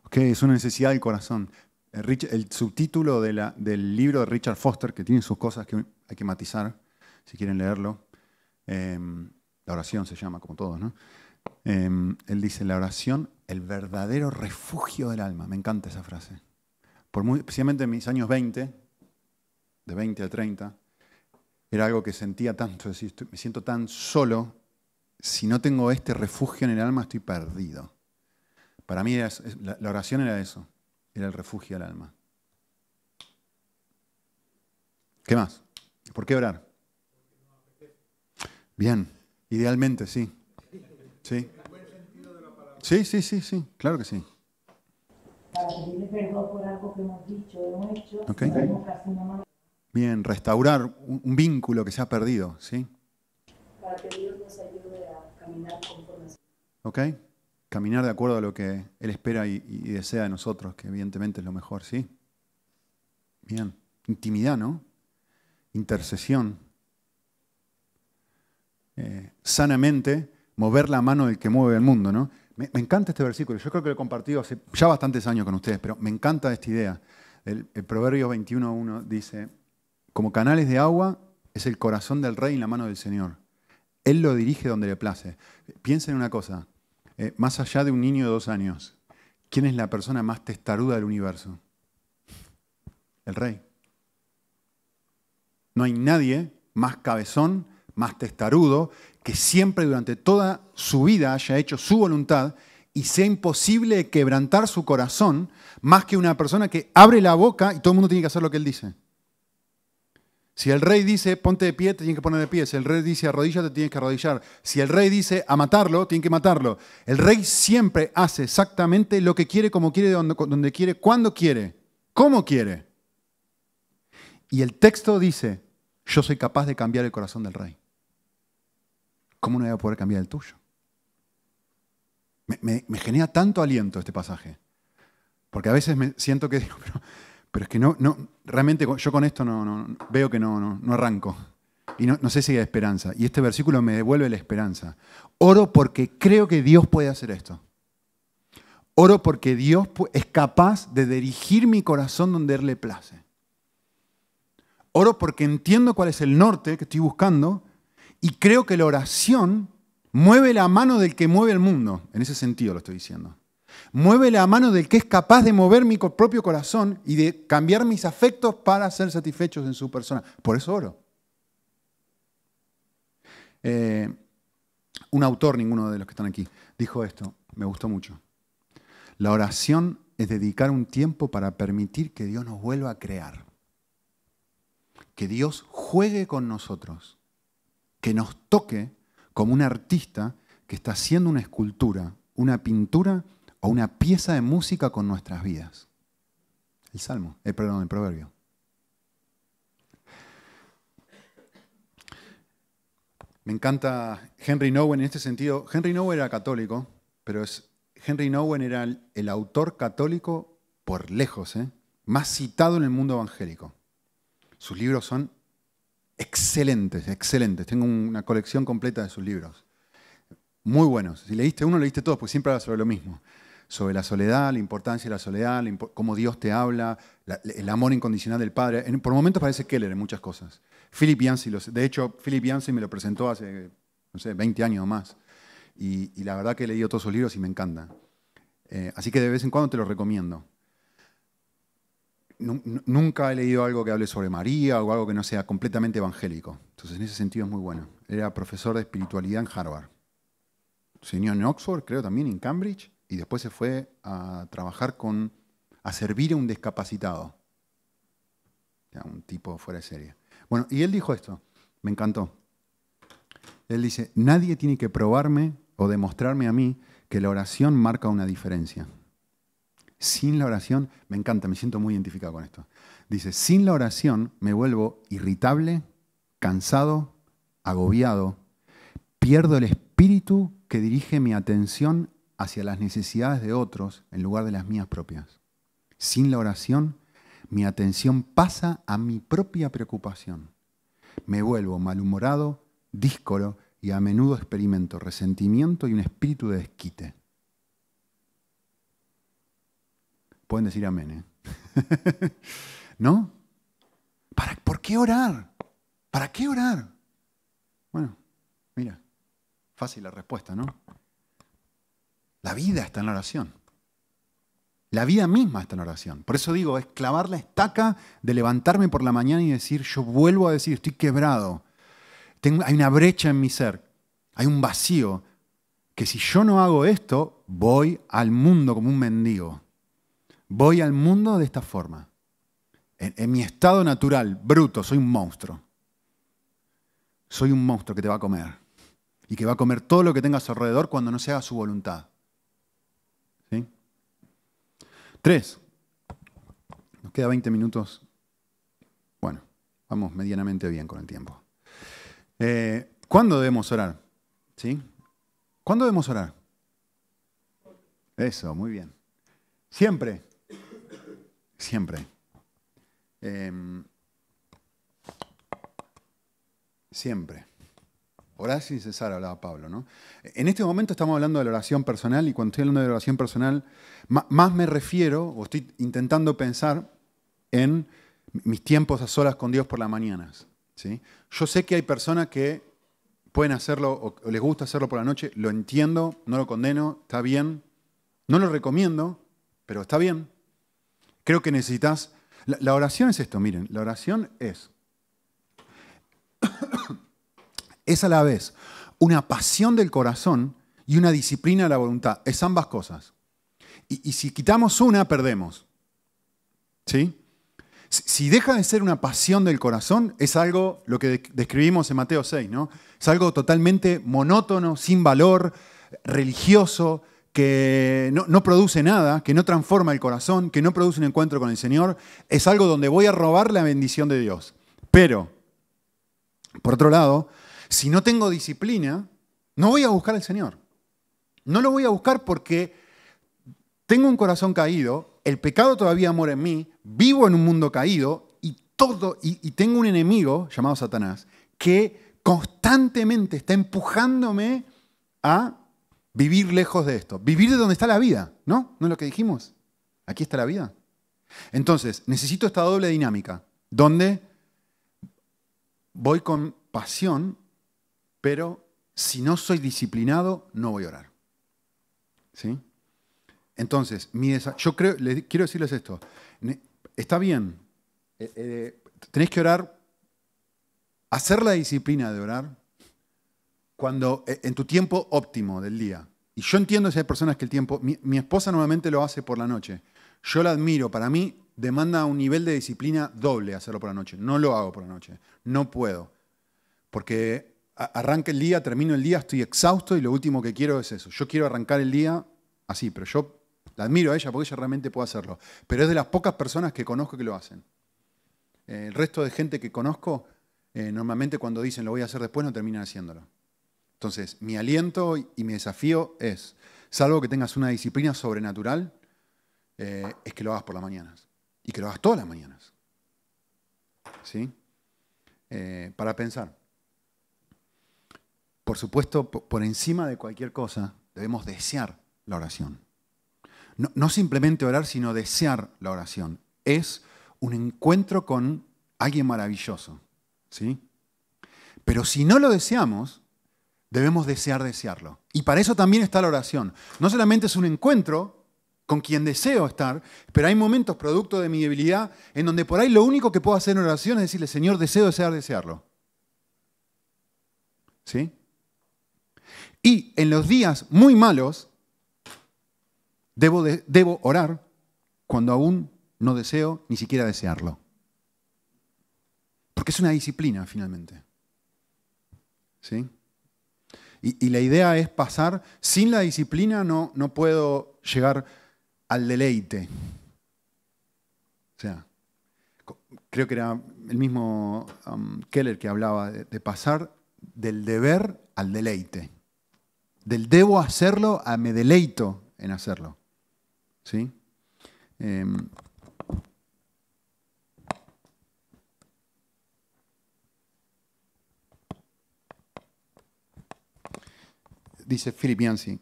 Ok, es una necesidad del corazón. El, subtítulo del libro de Richard Foster, que tiene sus cosas que hay que matizar, si quieren leerlo, em, la oración se llama, como todos, ¿no? Em, él dice, la oración, el verdadero refugio del alma. Me encanta esa frase. Por muy, especialmente en mis años 20, de 20 a 30, era algo que sentía tanto, me siento tan solo, si no tengo este refugio en el alma estoy perdido. Para mí la oración era eso, era el refugio del alma. ¿Qué más? ¿Por qué orar? Bien, idealmente, sí. Sí. Sí, sí, sí, sí, claro que sí. Para pedirle perdón por algo que hemos dicho hemos hecho, okay. Bien, restaurar un, vínculo que se ha perdido, ¿sí? Para que Dios nos ayude a caminar conforme Ok caminar de acuerdo a lo que Él espera y, desea de nosotros, que evidentemente es lo mejor, ¿sí? Bien. Intimidad, ¿no? Intercesión. Eh, sanamente mover la mano del que mueve el mundo, ¿no? Me, encanta este versículo. Yo creo que lo he compartido hace ya bastantes años con ustedes, pero me encanta esta idea. El, el Proverbio 21.1 dice, como canales de agua es el corazón del rey en la mano del Señor. Él lo dirige donde le place. Piensen en una cosa, eh, más allá de un niño de dos años, ¿quién es la persona más testaruda del universo? El rey. No hay nadie más cabezón, más testarudo, que siempre durante toda su vida haya hecho su voluntad y sea imposible quebrantar su corazón más que una persona que abre la boca y todo el mundo tiene que hacer lo que él dice. Si el rey dice ponte de pie, te tiene que poner de pie. Si el rey dice arrodíllate, te tienes que arrodillar. Si el rey dice a matarlo, tiene que matarlo. El rey siempre hace exactamente lo que quiere, como quiere, donde, quiere, cuando quiere, cómo quiere. Y el texto dice, yo soy capaz de cambiar el corazón del rey. ¿Cómo no voy a poder cambiar el tuyo? Me, me genera tanto aliento este pasaje. Porque a veces me siento que digo, pero pero es que no, no, realmente yo con esto no, no veo que no, no, arranco. Y no, sé si hay esperanza. Y este versículo me devuelve la esperanza. Oro porque creo que Dios puede hacer esto. Oro porque Dios es capaz de dirigir mi corazón donde Él le place. Oro porque entiendo cuál es el norte que estoy buscando y creo que la oración mueve la mano del que mueve el mundo. En ese sentido lo estoy diciendo. Mueve la mano del que es capaz de mover mi propio corazón y de cambiar mis afectos para ser satisfechos en su persona. Por eso oro. Eh, un autor, ninguno de los que están aquí, dijo esto, me gustó mucho. La oración es dedicar un tiempo para permitir que Dios nos vuelva a crear. Que Dios juegue con nosotros. Que nos toque como un artista que está haciendo una escultura, una pintura o una pieza de música con nuestras vidas. El Salmo, eh, perdón, el Proverbio. Me encanta Henry Nowen en este sentido. Henry Nowen era católico, pero es, Henry Nowen era el, autor católico por lejos, ¿eh? más citado en el mundo evangélico. Sus libros son excelentes, excelentes. Tengo una colección completa de sus libros. Muy buenos. Si leíste uno, leíste todos, pues siempre habla sobre lo mismo. Sobre la soledad, la importancia de la soledad, cómo Dios te habla, el amor incondicional del Padre. por momentos parece Keller en muchas cosas. Philip Yancey, de hecho, Philip Yancey me lo presentó hace, no sé, 20 años o más. Y, la verdad que he leído todos sus libros y me encanta. Eh, así que de vez en cuando te lo recomiendo. Nunca he leído algo que hable sobre María o algo que no sea completamente evangélico. Entonces, en ese sentido es muy bueno. Era profesor de espiritualidad en Harvard. Enseñó en Oxford, creo también en Cambridge, y después se fue a trabajar con, a servir a un discapacitado. un tipo fuera de serie. Bueno, y él dijo esto, me encantó. Él dice, nadie tiene que probarme o demostrarme a mí que la oración marca una diferencia. Sin la oración, me encanta, me siento muy identificado con esto. Dice, sin la oración me vuelvo irritable, cansado, agobiado, pierdo el espíritu que dirige mi atención hacia las necesidades de otros en lugar de las mías propias. Sin la oración, mi atención pasa a mi propia preocupación. Me vuelvo malhumorado, díscolo y a menudo experimento resentimiento y un espíritu de desquite. Pueden decir amén, ¿eh? ¿No? ¿Para, ¿Por qué orar? ¿Para qué orar? Bueno, mira, fácil la respuesta, ¿no? La vida está en la oración. La vida misma está en oración. Por eso digo, es clavar la estaca de levantarme por la mañana y decir, yo vuelvo a decir, estoy quebrado. Tengo, hay una brecha en mi ser. Hay un vacío que si yo no hago esto, voy al mundo como un mendigo. Voy al mundo de esta forma. En, mi estado natural, bruto, soy un monstruo. Soy un monstruo que te va a comer. Y que va a comer todo lo que tenga a su alrededor cuando no se haga su voluntad. ¿Sí? Tres. Nos queda 20 minutos. Bueno, vamos medianamente bien con el tiempo. Eh, ¿Cuándo debemos orar? ¿Sí? ¿Cuándo debemos orar? Eso, muy bien. Siempre. Siempre. Em, siempre. Orar sin cesar, hablaba Pablo. ¿no? En este momento estamos hablando de la oración personal y cuando estoy hablando de la oración personal, más me refiero o estoy intentando pensar en mis tiempos a solas con Dios por las mañanas. ¿sí? Yo sé que hay personas que pueden hacerlo o les gusta hacerlo por la noche, lo entiendo, no lo condeno, está bien, no lo recomiendo, pero está bien. Creo que necesitas... La, oración es esto, miren, la oración es... es a la vez una pasión del corazón y una disciplina de la voluntad. Es ambas cosas. Y, si quitamos una, perdemos. ¿Sí? Si deja de ser una pasión del corazón, es algo, lo que describimos en Mateo 6, ¿no? Es algo totalmente monótono, sin valor, religioso, que no, produce nada, que no transforma el corazón, que no produce un encuentro con el Señor, es algo donde voy a robar la bendición de Dios. Pero, por otro lado, si no tengo disciplina, no voy a buscar al Señor. No lo voy a buscar porque tengo un corazón caído, el pecado todavía mora en mí, vivo en un mundo caído y tengo un enemigo llamado Satanás que constantemente está empujándome a Vivir lejos de esto. Vivir de donde está la vida, ¿no? ¿No es lo que dijimos? Aquí está la vida. Entonces, necesito esta doble dinámica, donde voy con pasión, pero si no soy disciplinado, no voy a orar. ¿Sí? Entonces, mi yo creo, quiero decirles esto. Está bien, eh, eh, que orar, hacer la disciplina de orar, cuando eh, en tu tiempo óptimo del día. Y yo entiendo si hay personas que el tiempo, mi, esposa normalmente lo hace por la noche. Yo la admiro, para mí demanda un nivel de disciplina doble hacerlo por la noche. No lo hago por la noche, no puedo. Porque arranca el día, termino el día, estoy exhausto y lo último que quiero es eso. Yo quiero arrancar el día así, pero yo la admiro a ella porque ella realmente puede hacerlo. Pero es de las pocas personas que conozco que lo hacen. el resto de gente que conozco, eh, normalmente cuando dicen lo voy a hacer después, no terminan haciéndolo. Entonces, mi aliento y mi desafío es, salvo que tengas una disciplina sobrenatural, eh, es que lo hagas por las mañanas. Y que lo hagas todas las mañanas. ¿sí? Eh, para pensar. Por supuesto, por encima de cualquier cosa, debemos desear la oración. No, simplemente orar, sino desear la oración. Es un encuentro con alguien maravilloso. ¿sí? Pero si no lo deseamos, debemos desear desearlo. Y para eso también está la oración. No solamente es un encuentro con quien deseo estar, pero hay momentos producto de mi debilidad en donde por ahí lo único que puedo hacer en oración es decirle, Señor, deseo desear desearlo. ¿Sí? Y en los días muy malos, debo, debo orar cuando aún no deseo ni siquiera desearlo. Porque es una disciplina finalmente. ¿Sí? Y, la idea es pasar, sin la disciplina no, no puedo llegar al deleite. O sea, creo que era el mismo um, Keller que hablaba de, pasar del deber al deleite. Del debo hacerlo a me deleito en hacerlo. ¿Sí? Em, dice Philip Yancey,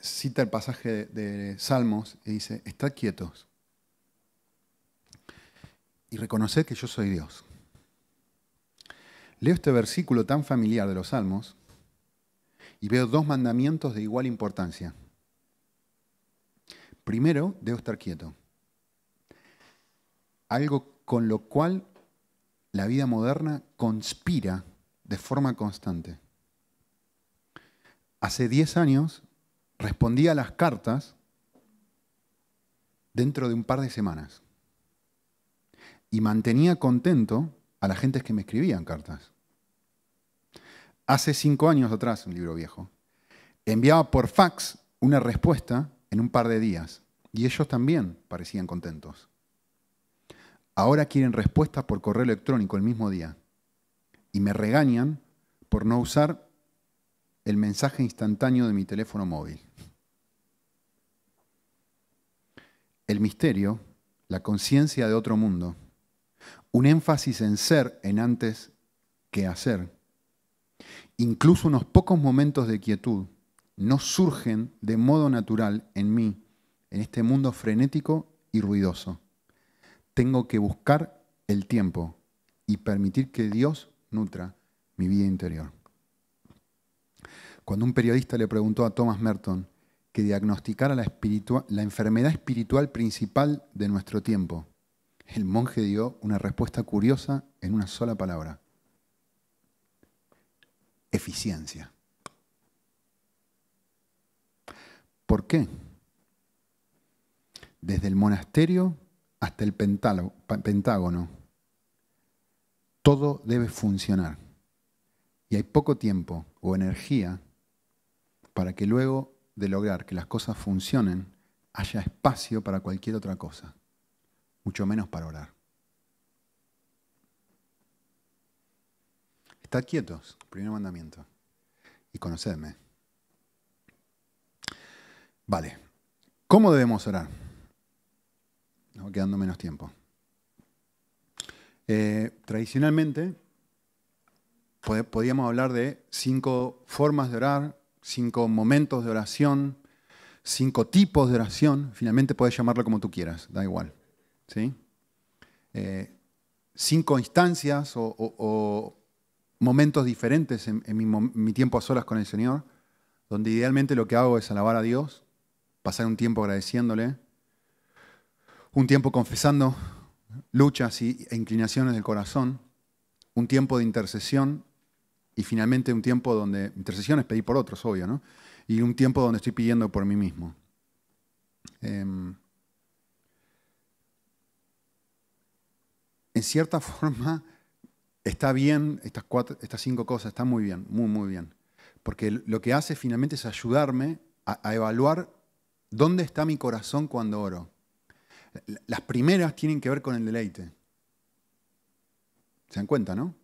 cita el pasaje de, Salmos y dice, estad quietos y reconoced que yo soy Dios. Leo este versículo tan familiar de los Salmos y veo dos mandamientos de igual importancia. Primero, debo estar quieto. Algo con lo cual la vida moderna conspira de forma constante hace 10 años respondía a las cartas dentro de un par de semanas. Y mantenía contento a la gente que me escribían cartas. Hace cinco años atrás, un libro viejo, enviaba por fax una respuesta en un par de días. Y ellos también parecían contentos. Ahora quieren respuestas por correo electrónico el mismo día. Y me regañan por no usar el mensaje instantáneo de mi teléfono móvil. El misterio, la conciencia de otro mundo, un énfasis en ser en antes que hacer, incluso unos pocos momentos de quietud, no surgen de modo natural en mí, en este mundo frenético y ruidoso. Tengo que buscar el tiempo y permitir que Dios nutra mi vida interior. Cuando un periodista le preguntó a Thomas Merton que diagnosticara la, la enfermedad espiritual principal de nuestro tiempo, el monje dio una respuesta curiosa en una sola palabra. Eficiencia. ¿Por qué? Desde el monasterio hasta el pentágono, todo debe funcionar. Y hay poco tiempo o energía para que luego de lograr que las cosas funcionen, haya espacio para cualquier otra cosa, mucho menos para orar. Estad quietos, primer mandamiento, y conocedme. Vale, ¿cómo debemos orar? Quedando menos tiempo. Eh, tradicionalmente, podríamos hablar de cinco formas de orar cinco momentos de oración, cinco tipos de oración, finalmente puedes llamarlo como tú quieras, da igual. ¿sí? Eh, cinco instancias o, momentos diferentes en, mi, tiempo a solas con el Señor, donde idealmente lo que hago es alabar a Dios, pasar un tiempo agradeciéndole, un tiempo confesando luchas e inclinaciones del corazón, un tiempo de intercesión y finalmente un tiempo donde, intercesión es pedir por otros, obvio, ¿no? Y un tiempo donde estoy pidiendo por mí mismo. Em, en cierta forma, está bien, estas, cuatro, estas cinco cosas, están muy bien, muy, muy bien. Porque lo que hace finalmente es ayudarme a, a evaluar dónde está mi corazón cuando oro. Las primeras tienen que ver con el deleite. ¿Se dan cuenta, no?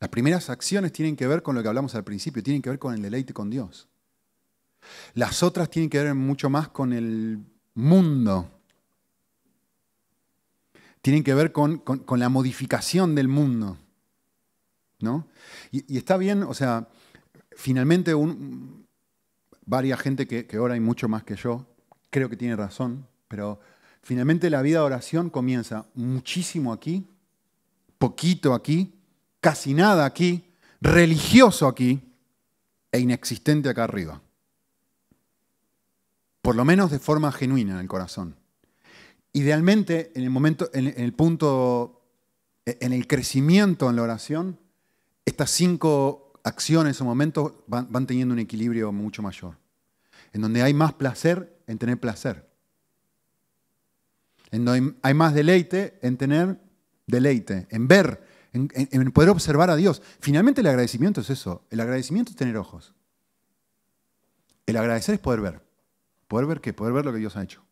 Las primeras acciones tienen que ver con lo que hablamos al principio, tienen que ver con el deleite con Dios. Las otras tienen que ver mucho más con el mundo. tienen que ver con, la modificación del mundo. ¿No? Y, está bien, o sea, finalmente un, varias gente que, que ora y mucho más que yo, creo que tiene razón, pero finalmente la vida de oración comienza muchísimo aquí, poquito aquí, casi nada aquí, religioso aquí e inexistente acá arriba. Por lo menos de forma genuina en el corazón. Idealmente, en el momento, en el punto, en el crecimiento en la oración, estas cinco acciones o momentos van, teniendo un equilibrio mucho mayor. En donde hay más placer en tener placer. En donde hay más deleite en tener deleite, en ver, en, poder observar a Dios. Finalmente el agradecimiento es eso. El agradecimiento es tener ojos. El agradecer es poder ver. ¿Poder ver qué? Poder ver lo que Dios ha hecho.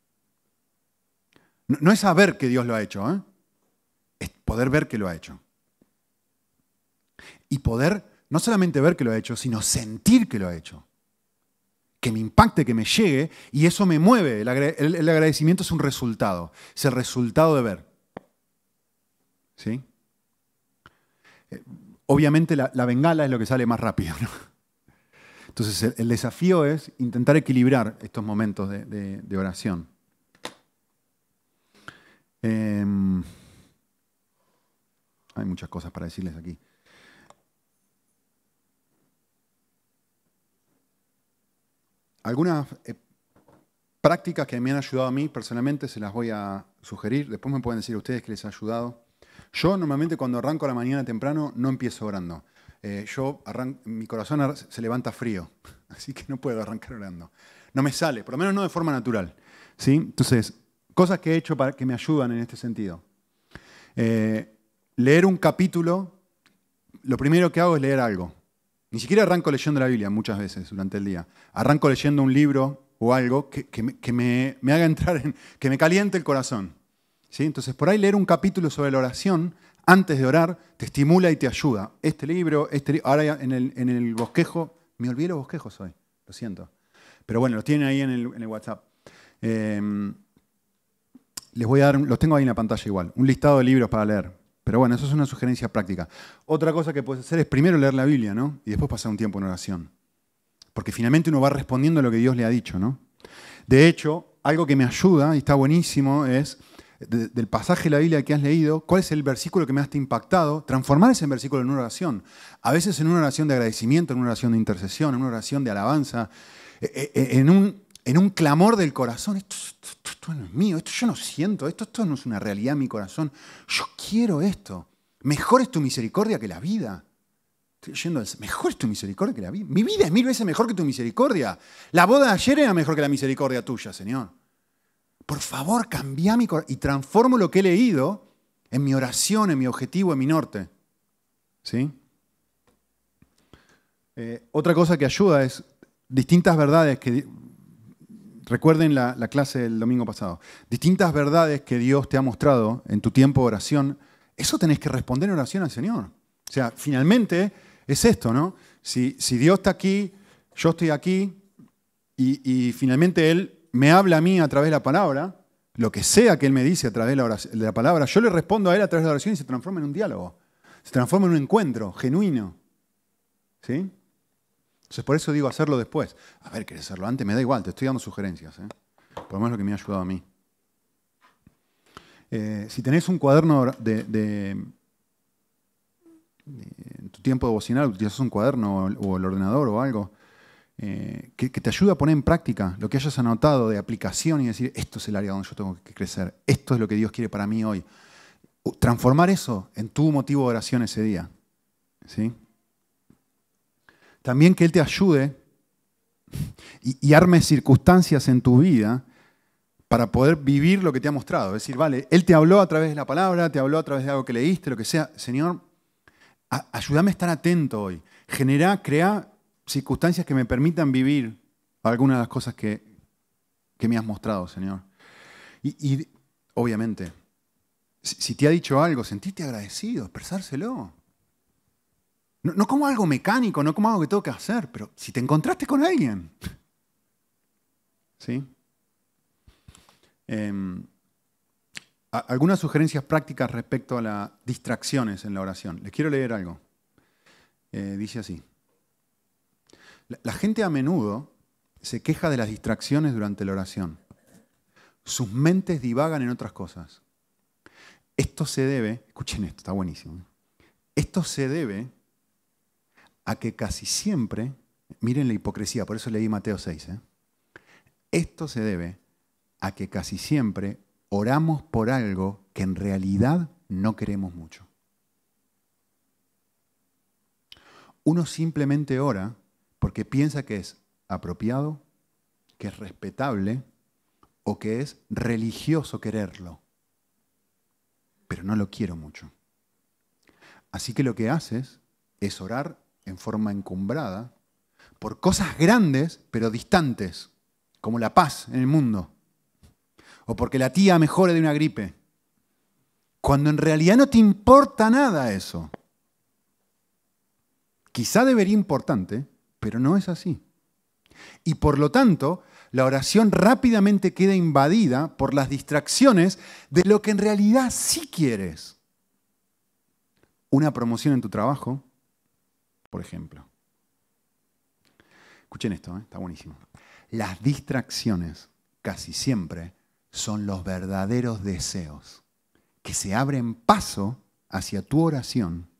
No, es saber que Dios lo ha hecho, ¿eh? es poder ver que lo ha hecho. Y poder no solamente ver que lo ha hecho, sino sentir que lo ha hecho. Que me impacte, que me llegue, y eso me mueve. el agradecimiento es un resultado, es el resultado de ver. ¿Sí? Eh, obviamente la, bengala es lo que sale más rápido. Entonces el, desafío es intentar equilibrar estos momentos de, oración. Em, hay muchas cosas para decirles aquí. Algunas eh, prácticas que me han ayudado a mí personalmente se las voy a sugerir. Después me pueden decir ustedes que les ha ayudado. Yo normalmente cuando arranco la mañana temprano no empiezo orando. Eh, yo mi corazón se levanta frío, así que no puedo arrancar orando. No me sale, por lo menos no de forma natural. ¿sí? Entonces, cosas que he hecho para que me ayudan en este sentido. Eh, leer un capítulo, lo primero que hago es leer algo. Ni siquiera arranco leyendo la Biblia muchas veces durante el día. Arranco leyendo un libro o algo que, me, me, haga entrar en, que me caliente el corazón. Entonces, por ahí leer un capítulo sobre la oración antes de orar te estimula y te ayuda. Este libro, este ahora en el, bosquejo, me olvidé los bosquejos hoy, lo siento. Pero bueno, los tienen ahí en el, WhatsApp. Em, les voy a dar, los tengo ahí en la pantalla igual, un listado de libros para leer. Pero bueno, eso es una sugerencia práctica. Otra cosa que puedes hacer es primero leer la Biblia, ¿no? Y después pasar un tiempo en oración. Porque finalmente uno va respondiendo a lo que Dios le ha dicho, ¿no? De hecho, algo que me ayuda y está buenísimo es del pasaje de la Biblia que has leído, cuál es el versículo que me ha impactado, transformar ese versículo en una oración. A veces en una oración de agradecimiento, en una oración de intercesión, en una oración de alabanza, eh, eh, en un, en un clamor del corazón. Esto, no es mío, esto yo no siento, esto, esto no es una realidad en mi corazón. Yo quiero esto. Mejor es tu misericordia que la vida. Estoy yendo mejor es tu misericordia que la vida. Mi vida es mil veces mejor que tu misericordia. La boda de ayer era mejor que la misericordia tuya, Señor por favor, cambia mi corazón y transformo lo que he leído en mi oración, en mi objetivo, en mi norte. ¿Sí? Eh, otra cosa que ayuda es distintas verdades que, recuerden la, la, clase del domingo pasado, distintas verdades que Dios te ha mostrado en tu tiempo de oración, eso tenés que responder en oración al Señor. O sea, finalmente es esto, ¿no? Si, Dios está aquí, yo estoy aquí y, y finalmente Él me habla a mí a través de la palabra, lo que sea que Él me dice a través de la, palabra, yo le respondo a Él a través de la oración y se transforma en un diálogo. Se transforma en un encuentro genuino. ¿Sí? Entonces por eso digo hacerlo después. A ver, ¿querés hacerlo antes? Me da igual, te estoy dando sugerencias. ¿eh? Por lo menos lo que me ha ayudado a mí. Eh, si tenés un cuaderno de, en tu tiempo devocional, utilizas un cuaderno o el ordenador o algo, eh, que, te ayude a poner en práctica lo que hayas anotado de aplicación y decir, esto es el área donde yo tengo que crecer, esto es lo que Dios quiere para mí hoy. Transformar eso en tu motivo de oración ese día. ¿sí? También que Él te ayude y, arme circunstancias en tu vida para poder vivir lo que te ha mostrado. Es decir, vale, Él te habló a través de la palabra, te habló a través de algo que leíste, lo que sea. Señor, ayúdame a estar atento hoy. Genera, crea circunstancias que me permitan vivir algunas de las cosas que, me has mostrado, Señor. Y, obviamente, si, te ha dicho algo, sentiste agradecido, expresárselo. No, como algo mecánico, no como algo que tengo que hacer, pero si te encontraste con alguien. ¿Sí? Em, algunas sugerencias prácticas respecto a las distracciones en la oración. Les quiero leer algo. Eh, dice así. la gente a menudo se queja de las distracciones durante la oración. Sus mentes divagan en otras cosas. Esto se debe, escuchen esto, está buenísimo. ¿eh? Esto se debe a que casi siempre, miren la hipocresía, por eso leí Mateo 6, ¿eh? esto se debe a que casi siempre oramos por algo que en realidad no queremos mucho. Uno simplemente ora porque piensa que es apropiado, que es respetable o que es religioso quererlo, pero no lo quiero mucho. Así que lo que haces es orar en forma encumbrada por cosas grandes pero distantes, como la paz en el mundo, o porque la tía mejore de una gripe, cuando en realidad no te importa nada eso. Quizá debería importante, pero no es así. Y por lo tanto, la oración rápidamente queda invadida por las distracciones de lo que en realidad sí quieres. Una promoción en tu trabajo, por ejemplo. Escuchen esto, ¿eh? está buenísimo. Las distracciones casi siempre son los verdaderos deseos que se abren paso hacia tu oración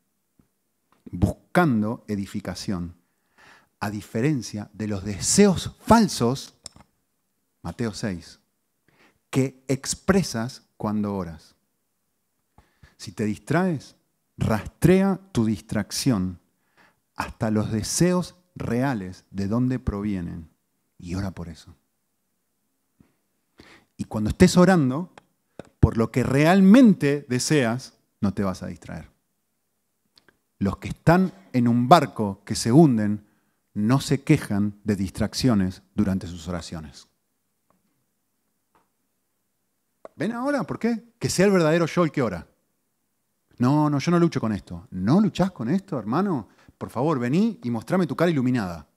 buscando edificación, a diferencia de los deseos falsos, Mateo 6, que expresas cuando oras. Si te distraes, rastrea tu distracción hasta los deseos reales de dónde provienen y ora por eso. Y cuando estés orando por lo que realmente deseas, no te vas a distraer. Los que están en un barco que se hunden no se quejan de distracciones durante sus oraciones. ¿Ven ahora? ¿Por qué? Que sea el verdadero yo el que ora. No, no, yo no lucho con esto. ¿No luchás con esto, hermano? Por favor, vení y mostrame tu cara iluminada.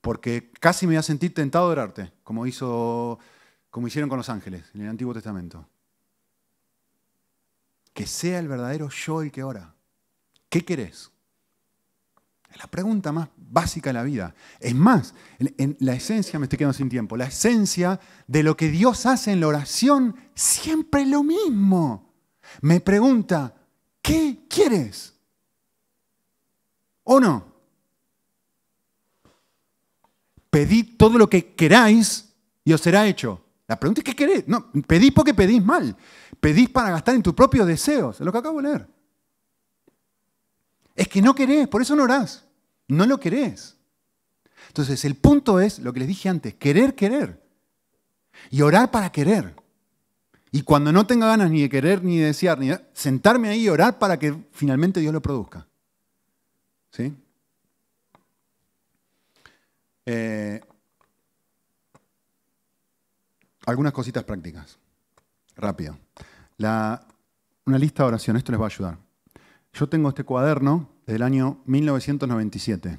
Porque casi me voy a sentir tentado de orarte, como hizo como hicieron con los ángeles en el Antiguo Testamento. Que sea el verdadero yo el que ora. ¿Qué querés? Es la pregunta más básica de la vida. Es más, en, la esencia, me estoy quedando sin tiempo, la esencia de lo que Dios hace en la oración siempre es lo mismo. Me pregunta, ¿qué quieres? ¿O no? Pedid todo lo que queráis y os será hecho. La pregunta es ¿qué querés? No, pedís porque pedís mal. Pedís para gastar en tus propios deseos. Es lo que acabo de leer. Es que no querés, por eso no orás. No lo querés. Entonces, el punto es lo que les dije antes, querer, querer. Y orar para querer. Y cuando no tenga ganas ni de querer, ni de desear, ni de... sentarme ahí y orar para que finalmente Dios lo produzca. ¿Sí? Eh, algunas cositas prácticas. Rápido. una lista de oraciones, esto les va a ayudar. Yo tengo este cuaderno del año 1997.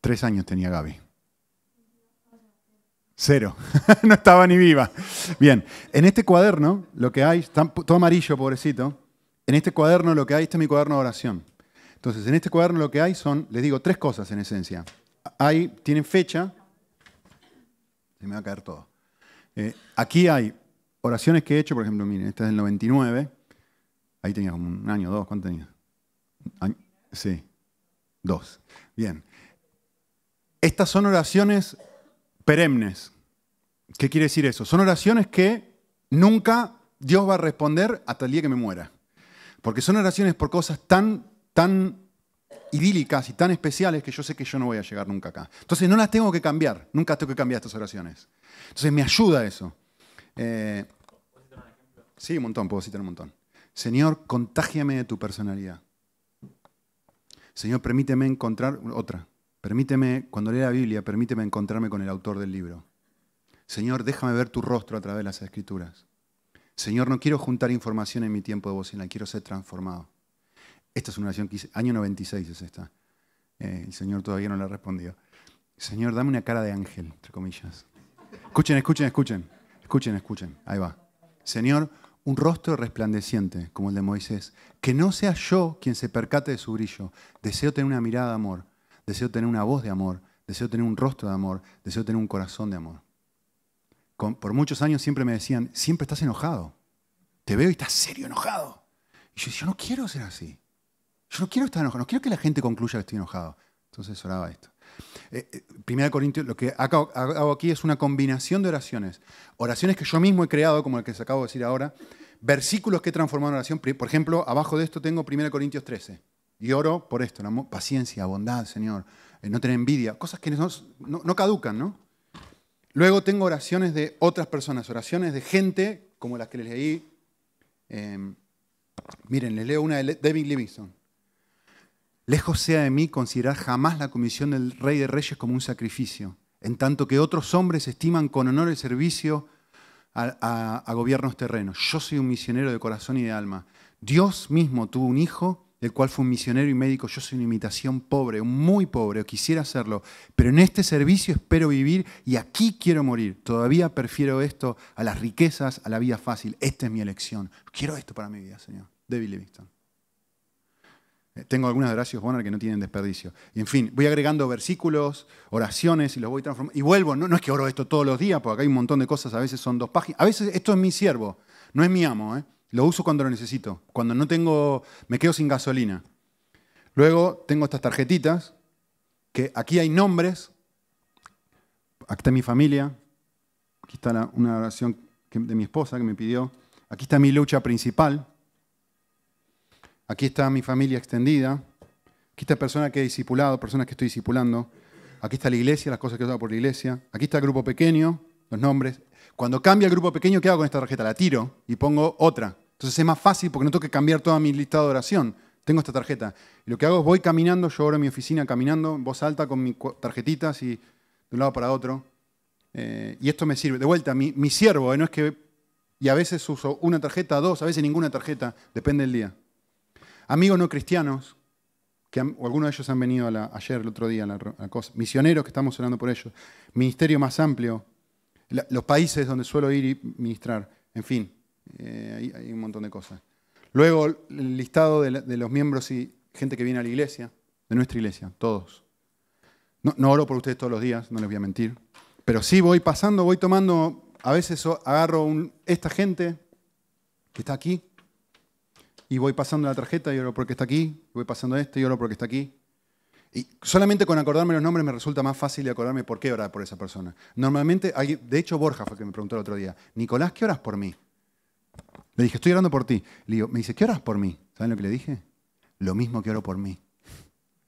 Tres años tenía Gaby. Cero. no estaba ni viva. Bien, en este cuaderno lo que hay, todo amarillo, pobrecito. En este cuaderno lo que hay, este es mi cuaderno de oración. Entonces, en este cuaderno lo que hay son, les digo, tres cosas en esencia. Hay, tienen fecha, se me va a caer todo. Eh, aquí hay oraciones que he hecho, por ejemplo, miren, esta es del 99. Ahí tenía como un año, dos, ¿cuánto tenía? Sí, dos. Bien. Estas son oraciones perennes. ¿Qué quiere decir eso? Son oraciones que nunca Dios va a responder hasta el día que me muera. Porque son oraciones por cosas tan, tan idílicas y tan especiales que yo sé que yo no voy a llegar nunca acá. Entonces no las tengo que cambiar, nunca tengo que cambiar estas oraciones. Entonces me ayuda eso. Eh, sí, un montón, puedo citar un montón. Señor, contágiame de tu personalidad. Señor, permíteme encontrar otra. Permíteme, cuando lea la Biblia, permíteme encontrarme con el autor del libro. Señor, déjame ver tu rostro a través de las escrituras. Señor, no quiero juntar información en mi tiempo de bocina, quiero ser transformado. Esta es una oración que hice, año 96 es esta. Eh, el Señor todavía no le ha respondido. Señor, dame una cara de ángel, entre comillas. Escuchen, escuchen, escuchen. Escuchen, escuchen. Ahí va. Señor, un rostro resplandeciente como el de Moisés. Que no sea yo quien se percate de su brillo. Deseo tener una mirada de amor. Deseo tener una voz de amor. Deseo tener un rostro de amor. Deseo tener un corazón de amor. por muchos años siempre me decían, siempre estás enojado. Te veo y estás serio enojado. Y yo yo no quiero ser así. Yo no quiero estar enojado. No quiero que la gente concluya que estoy enojado. Entonces oraba esto. Eh, eh, primera Corintios, lo que hago aquí es una combinación de oraciones. Oraciones que yo mismo he creado, como el que se acabo de decir ahora. Versículos que he transformado en oración. Por ejemplo, abajo de esto tengo 1 Corintios 13. Y oro por esto, paciencia, bondad, Señor, eh, no tener envidia, cosas que no, no, caducan, ¿no? Luego tengo oraciones de otras personas, oraciones de gente como las que les leí. Em, miren, les leo una de David Livingston. Lejos sea de mí considerar jamás la comisión del Rey de Reyes como un sacrificio, en tanto que otros hombres estiman con honor el servicio a, gobiernos terrenos. Yo soy un misionero de corazón y de alma. Dios mismo tuvo un hijo, el cual fue un misionero y médico. Yo soy una imitación pobre, muy pobre, quisiera hacerlo, pero en este servicio espero vivir y aquí quiero morir. Todavía prefiero esto a las riquezas, a la vida fácil. Esta es mi elección. Quiero esto para mi vida, Señor. David Livingston. Eh, tengo algunas de Horacio Bonner que no tienen desperdicio. Y en fin, voy agregando versículos, oraciones y los voy transformando. Y vuelvo, no, no, es que oro esto todos los días, porque acá hay un montón de cosas, a veces son dos páginas. A veces esto es mi siervo, no es mi amo. ¿eh? Lo uso cuando lo necesito, cuando no tengo, me quedo sin gasolina. Luego tengo estas tarjetitas, que aquí hay nombres. Aquí está mi familia. Aquí está una oración de mi esposa que me pidió. Aquí está mi lucha principal. Aquí está mi familia extendida. Aquí está persona que he discipulado, personas que estoy discipulando. Aquí está la iglesia, las cosas que he dado por la iglesia. Aquí está el grupo pequeño, los nombres. Cuando cambia el grupo pequeño, ¿qué hago con esta tarjeta? La tiro y pongo otra. Entonces es más fácil porque no tengo que cambiar toda mi lista de oración. Tengo esta tarjeta. Y lo que hago es voy caminando, yo ahora en mi oficina caminando voz alta con mis tarjetitas y de un lado para otro. Eh, y esto me sirve. De vuelta, mi, mi siervo, eh, no es que... Y a veces uso una tarjeta, dos, a veces ninguna tarjeta, depende del día. Amigos no cristianos, que o algunos de ellos han venido ayer, el otro día, a la, cosa. Misioneros que estamos hablando por ellos. Ministerio más amplio. los países donde suelo ir y ministrar. En fin, eh, hay, un montón de cosas. Luego, el listado de, los miembros y gente que viene a la iglesia, de nuestra iglesia, todos. No, oro por ustedes todos los días, no les voy a mentir. Pero sí voy pasando, voy tomando, a veces agarro esta gente que está aquí, y voy pasando la tarjeta y oro porque está aquí, voy pasando este y oro porque está aquí. Y solamente con acordarme los nombres me resulta más fácil acordarme por qué orar por esa persona. Normalmente, de hecho Borja fue el que me preguntó el otro día, Nicolás, ¿qué oras por mí? Le dije, estoy orando por ti. Le digo, me dice, ¿qué oras por mí? ¿Saben lo que le dije? Lo mismo que oro por mí.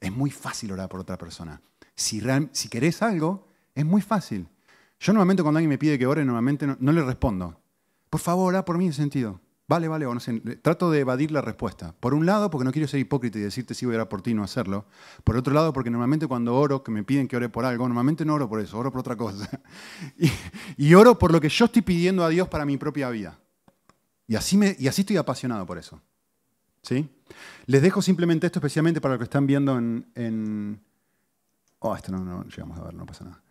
Es muy fácil orar por otra persona. Si, si querés algo, es muy fácil. Yo normalmente cuando alguien me pide que ore, normalmente no, no le respondo. Por favor, ora por mí en sentido. Vale, vale, o no sé. Trato de evadir la respuesta. Por un lado, porque no quiero ser hipócrita y decirte si voy a orar por ti y no hacerlo. Por otro lado, porque normalmente cuando oro, que me piden que ore por algo, normalmente no oro por eso, oro por otra cosa. Y, oro por lo que yo estoy pidiendo a Dios para mi propia vida. Y así, me, y así estoy apasionado por eso. ¿Sí? Les dejo simplemente esto especialmente para lo que están viendo en... Oh, esto no, no llegamos a ver, no pasa nada.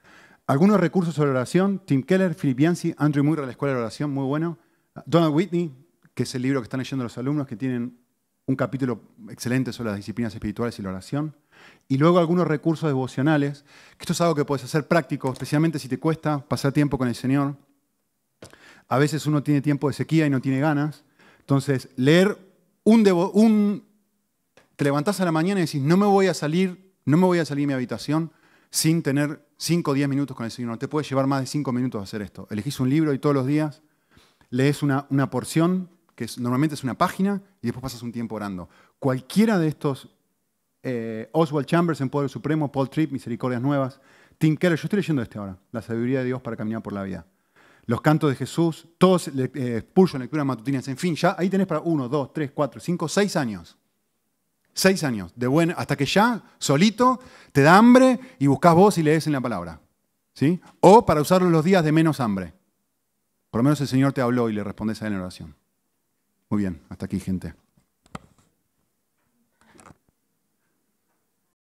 Algunos recursos sobre oración. Tim Keller, Philip Yancey, Andrew Murray, la Escuela de Oración, muy bueno. Donald Whitney, que es el libro que están leyendo los alumnos, que tienen un capítulo excelente sobre las disciplinas espirituales y la oración. Y luego algunos recursos devocionales, que esto es algo que puedes hacer práctico, especialmente si te cuesta pasar tiempo con el Señor. A veces uno tiene tiempo de sequía y no tiene ganas. Entonces, leer un, un te levantás a la mañana y decís, no me voy a salir, no me voy a salir de mi habitación sin tener 5 o 10 minutos con el Señor. No te puede llevar más de 5 minutos a hacer esto. Elegís un libro y todos los días lees una, una porción que normalmente es una página, y después pasas un tiempo orando. Cualquiera de estos, eh, Oswald Chambers en Poder Supremo, Paul Tripp, Misericordias Nuevas, Tim Keller, yo estoy leyendo este ahora, La sabiduría de Dios para caminar por la vida. Los cantos de Jesús, todos eh, en lecturas matutinas, en fin, ya ahí tenés para uno, dos, tres, cuatro, cinco, seis años. Seis años, de buen, hasta que ya, solito, te da hambre y buscas vos y lees en la palabra. ¿Sí? O para usarlo los días de menos hambre. Por lo menos el Señor te habló y le respondes a él en oración. Muy bien, hasta aquí, gente.